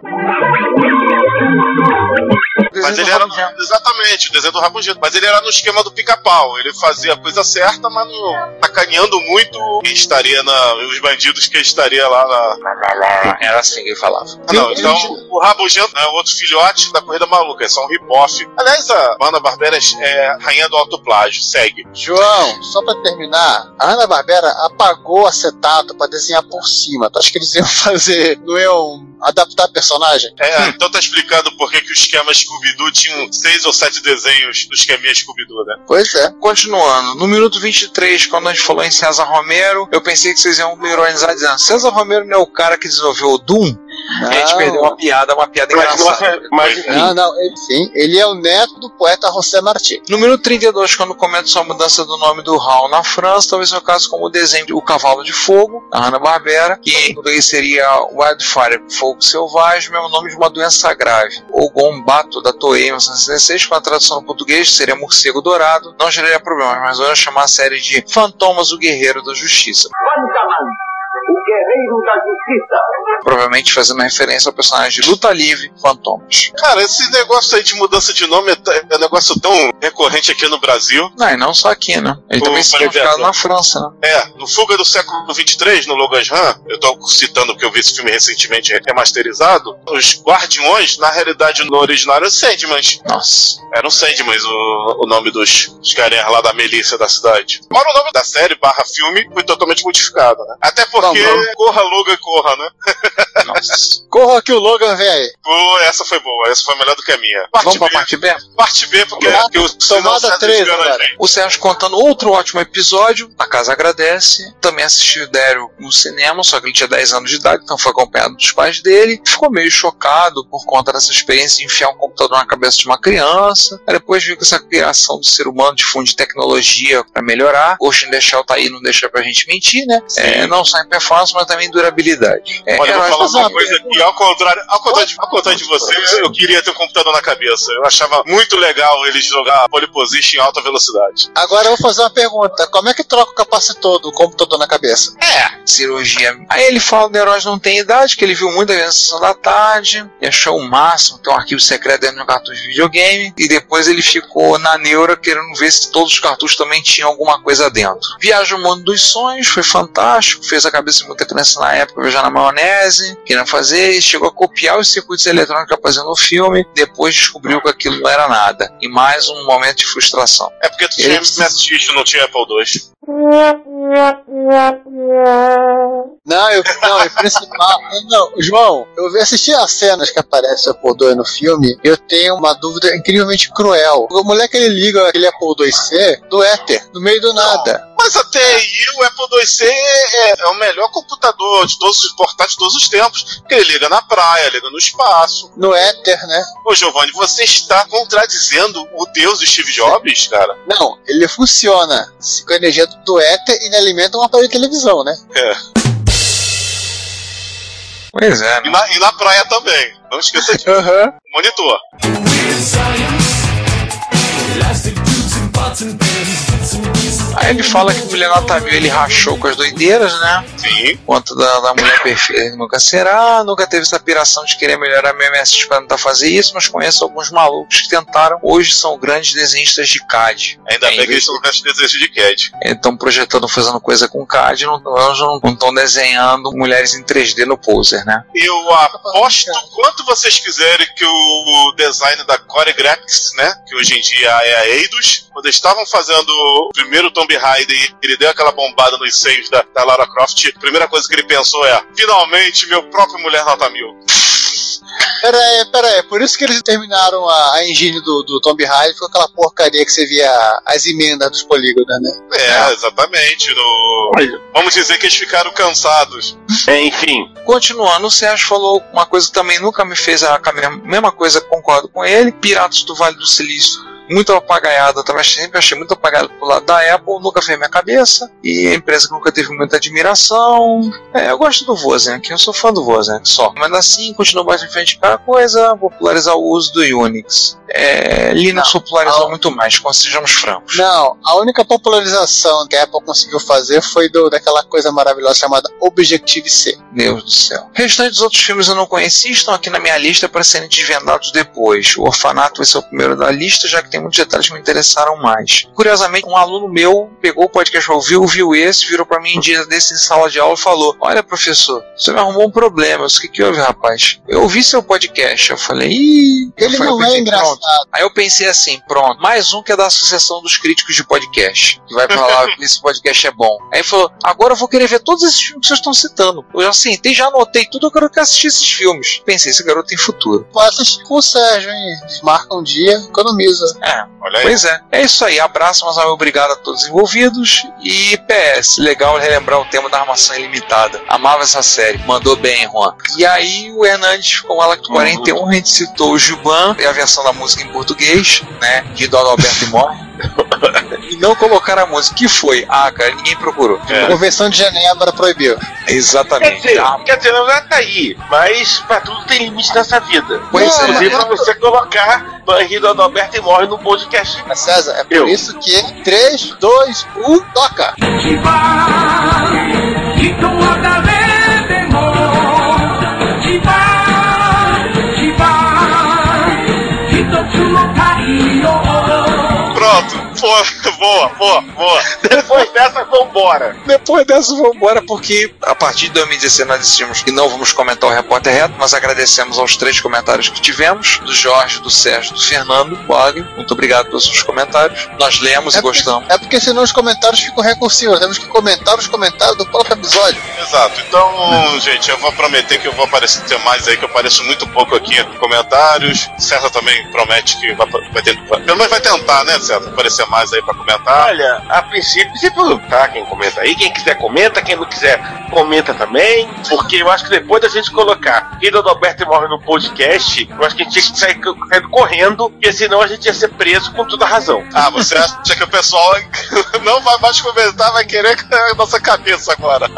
Mas ele era. Exatamente, o desenho do Rabugento. Mas ele era no esquema do pica-pau. Ele fazia a coisa certa, mas não, sacaneando muito quem estaria na. Os bandidos que estaria lá na. Era assim que ele falava. Ah, não, então o Rabugento é outro filhote da Corrida Maluca, é só um rip-off. Aliás, a Ana Barbera é rainha do autoplágio, segue. João, só pra terminar, a Ana Barbera apagou acetato pra desenhar por cima. Tu acha que eles iam fazer, não iam adaptar personagem? É, então tá explicando por que, que o esquema Scooby-Doo tinha seis ou sete desenhos do esqueminha Scooby-Doo, né? Pois é. Continuando, no minuto 23, quando a gente falou em César Romero, eu pensei que vocês iam me ironizar dizendo: César Romero não é o cara que desenvolveu o Doom? A gente Não. perdeu uma piada, uma piada Mas, engraçada. mas Não, não, ele, sim, ele é o neto do poeta José Martí. No minuto 32, quando comenta sua mudança do nome do Hal na França, talvez seja o caso como o desenho O Cavalo de Fogo, da Hanna-Barbera, que em português seria Wildfire, Fogo Selvagem, mesmo nome de uma doença grave. Ou Gombato, da Toei, em 1966, com a tradução no português, seria Morcego Dourado, não geraria problemas, mas eu ia chamar a série de Fantomas, o Guerreiro da Justiça. o guerreiro da justiça. Provavelmente fazendo referência ao personagem de Luta Livre, Fantomas. Cara, esse negócio aí de mudança de nome é, é um negócio tão recorrente aqui no Brasil. Não, e não só aqui, né? Ele Ô, também significado na França, né? É, no Fuga do século 23, no Logan Run, eu tô citando porque eu vi esse filme recentemente remasterizado. Os Guardiões, na realidade, no original eram Sandmans. Nossa. Eram Sandmans o, o nome dos, dos carinhas lá da milícia da cidade. Agora o nome da série barra filme foi totalmente modificado, né? Até porque Não, não. corra Logan, corra, né? Nossa. Corra que o Logan vem aí. Pô, essa foi boa, essa foi melhor do que a minha. Parte Vamos pra B, parte B? parte B, porque, Tomada- porque o tomada senão o. O Sérgio contando outro ótimo episódio. A casa agradece. Também assistiu o Daryl no cinema, só que ele tinha 10 anos de idade, então foi acompanhado dos pais dele. Ficou meio chocado por conta dessa experiência de enfiar um computador na cabeça de uma criança. Aí depois viu que essa criação do ser humano difunde tecnologia para melhorar. Ghost in the Shell tá aí, não deixa pra gente mentir, né? É, não só em performance, mas também em durabilidade. É, Olha, eu vou falar da uma coisa aqui, ao contrário, ao contrário, de, ao contrário de você, eu queria ter um computador na cabeça. Eu achava muito legal eles jogar pole position em alta velocidade. Agora eu vou fazer uma pergunta: como é que troca o capacitor do computador na cabeça? É, cirurgia. Aí ele fala que o Heróis não tem idade, que ele viu muita vezes na sessão da tarde, e achou o máximo ter um arquivo secreto dentro de um cartucho de videogame, e depois ele ficou na neura querendo ver se todos os cartuchos também tinham alguma coisa dentro. Viaja o mundo dos sonhos, foi fantástico, fez a cabeça de muita criança na época viajar na maionese, querendo fazer, e chegou a copiar os circuitos eletrônicos que apareciam no filme, depois descobriu que aquilo não era nada. E mais um momento de frustração. É porque tu Ele tinha precisa- Mass não tinha Apple II. Não, eu, não, e principal. Não, João, eu assisti as cenas que aparece o Apple II no filme e eu tenho uma dúvida incrivelmente cruel. O moleque ele liga aquele Apple IIc do éter, no meio do nada. Mas até aí o Apple IIc é, é o melhor computador de todos os portáteis de todos os tempos, porque ele liga na praia, liga no espaço. No éter, né? Ô Giovanni, você está contradizendo o Deus do Steve Jobs, cara? Não, ele funciona com a energia do éter e alimenta um aparelho de televisão, né? É. Pois é, E na, e na praia também. Não esqueça disso. Aham. Monitor. Aí ele fala que o Milena Tamil ele rachou com as doideiras, né? Sim. Quanto da, da mulher perfeita nunca será, nunca teve essa piração de querer melhorar meu MS para tentar fazer isso, mas conheço alguns malucos que tentaram, hoje são grandes desenhistas de CAD. Ainda bem que eles são grandes desenhos de CAD. Estão projetando, fazendo coisa com CAD, não estão desenhando mulheres em 3D no poser, né? Eu aposto quanto vocês quiserem que o design da Core Graphics, né? Que hoje em dia é a Eidos, quando eles estavam fazendo o primeiro Tomb Raider e ele deu aquela bombada nos seios da, da Lara Croft, a primeira coisa que ele pensou é: finalmente meu próprio Mulher Nota Mil. Pera aí, pera aí. Por isso que eles terminaram a, a engine do, do Tomb Raider, ficou aquela porcaria que você via as emendas dos polígonos, né? É, exatamente. No... Vamos dizer que eles ficaram cansados. É, enfim. Continuando, o Sérgio falou uma coisa que também nunca me fez a, a mesma coisa, concordo com ele. Piratas do Vale do Silício muito apagaiada, também sempre achei muito apagada pro lado da Apple, nunca fez minha cabeça, e a empresa que nunca teve muita admiração. É, eu gosto do Wozniak, eu sou fã do Wozniak só. Mas assim, continua mais em frente com a coisa, popularizar o uso do Unix. É, Linux Não, popularizou a- muito mais, sejamos francos. Não, a única popularização que a Apple conseguiu fazer foi do, daquela coisa maravilhosa chamada Objective-C. Deus do céu. O restante dos outros filmes eu não conheci, estão aqui na minha lista para serem desvendados depois. O Orfanato vai ser o primeiro da lista, já que tem muitos detalhes que me interessaram mais. Curiosamente, um aluno meu pegou o podcast, ouviu, viu esse, virou para mim em dia desse em sala de aula e falou: Olha, professor, você me arrumou um problema. Eu disse, O que, que houve, rapaz? Eu ouvi seu podcast. Eu falei, ih. Ele falei, não eu é pensei, engraçado. "Pronto." Aí eu pensei assim, pronto, mais um que é da Associação dos Críticos de Podcast, que vai falar que esse podcast é bom. Aí ele falou, agora eu vou querer ver todos esses filmes que vocês estão citando. Eu já sentei, já anotei tudo, eu quero que assistir esses filmes. Pensei, esse garoto tem futuro. Pode assistir com o Sérgio, hein? Marca um dia, economiza. É, Olha aí. pois é. É isso aí, abraço, mas obrigado a todos os envolvidos. E PS, legal relembrar o tema da armação ilimitada. Amava essa série, mandou bem, Juan. E aí o Hernandes, com o Alacto 41, a gente citou o Juban, e a versão da música em português, né? De Dona Alberto e Morre. E não colocaram a música. que foi? Ah, cara, ninguém procurou. É. A Convenção de Genebra proibiu. Quer Exatamente. dizer, Ah, quer dizer, não vai tá aí, mas pra tudo tem limite nessa vida. Pois é. Inclusive pra você colocar Banrido Adalberto e morre no podcast. Mas César, é por Eu. isso que 3, 2, 1, toca! Pronto. Boa, boa, boa. Depois dessa, vambora. Depois dessa, vamos embora, porque a partir de 2016 nós decidimos que não vamos comentar o repórter reto, mas agradecemos aos três comentários que tivemos: do Jorge, do Sérgio, do Fernando, Wagner. Muito obrigado pelos seus comentários. Nós lemos e É porque, gostamos. é porque senão os comentários ficam recursivos. Temos que comentar os comentários do próprio episódio. Exato. Então, gente, eu vou prometer que eu vou aparecer mais aí, que eu apareço muito pouco aqui nos comentários. César também promete que vai, vai tentar. Pelo menos vai tentar, né, César? Aparecer mais aí pra comentar. Olha, a princípio, você tá? Quem comenta aí, quem quiser comenta, quem não quiser comenta também, porque eu acho que depois da gente colocar Vida do Alberto e morre no podcast, eu acho que a gente tinha que sair co- sair correndo, porque senão a gente ia ser preso com toda a razão. Ah, você acha que o pessoal não vai mais comentar, vai querer a nossa cabeça agora.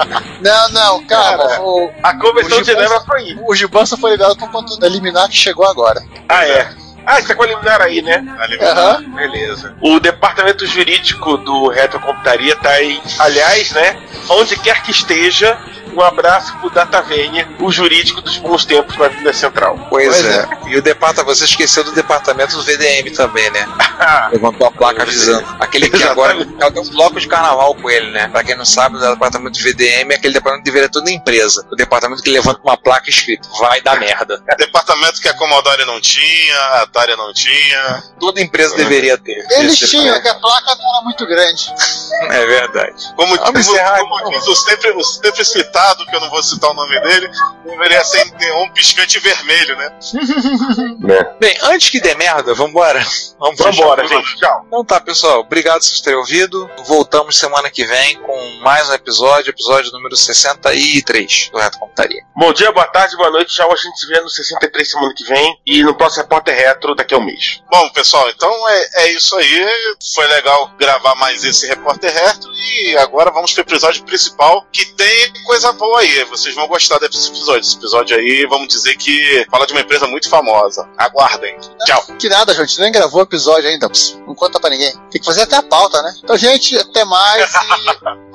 Não, não, calma. Cara, o, A convenção O de Genebra foi aí. o só foi liberado por conta da liminar que chegou agora. Ah, é. Ah, com a liminar aí, né? Aham. Beleza. O departamento jurídico do Retrocomputaria tá aí. Aliás, né? Onde quer que esteja, um abraço pro Datavênia, o jurídico dos bons tempos na Vida Central. Pois, Pois é. E o departamento, você esqueceu do departamento do VDM também, né? Levantou a placa avisando. Aquele que agora é um bloco de carnaval com ele, né? Pra quem não sabe, o departamento do VDM é aquele departamento que deveria ter toda a empresa. O departamento que levanta uma placa escrito, vai dar merda. Departamento que a Commodore não tinha, a Atari não tinha. Toda empresa deveria ter. Eles Esse tinham, que a placa não era muito grande. É verdade. Como, como, como então. diz o sempre, o que eu não vou citar o nome dele, deveria ser um piscante vermelho, né? Bem, antes que dê merda, vambora. Vamos vambora, fechar. gente. Tchau. Então tá, pessoal. Obrigado por vocês terem ouvido. Voltamos semana que vem com mais um episódio, episódio número 63 do Reto Computaria. Bom dia, boa tarde, boa noite. Tchau. A gente se vê no 63 semana que vem e no próximo Repórter Retro daqui a um mês. Bom, pessoal, então é, é isso aí. Foi legal gravar mais esse Repórter Retro e agora vamos pro episódio principal, que tem coisa coisa boa aí. Vocês vão gostar desse episódio. Esse episódio aí, vamos dizer que fala de uma empresa muito famosa. Aguardem. Tchau. Que nada, gente. Nem gravou o episódio ainda. Pss, Não conta pra ninguém. Tem que fazer até a pauta, né? Então, gente, até mais e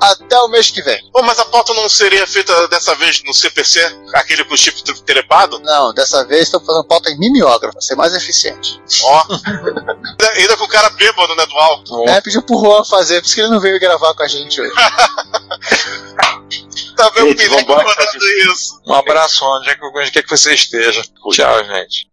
até o mês que vem. Pô, mas a pauta não seria feita dessa vez no CPC? Aquele com chip telepado? Não, dessa vez estamos fazendo pauta em mimeógrafo, pra ser mais eficiente. Ó. Ainda- Ainda com o cara bêbado, né, do álcool. É, pediu pro Juan fazer, por isso que ele não veio gravar com a gente hoje. Tá vendo gente, falando tá é isso. Um abraço onde é que, onde é que você esteja. Tchau, gente.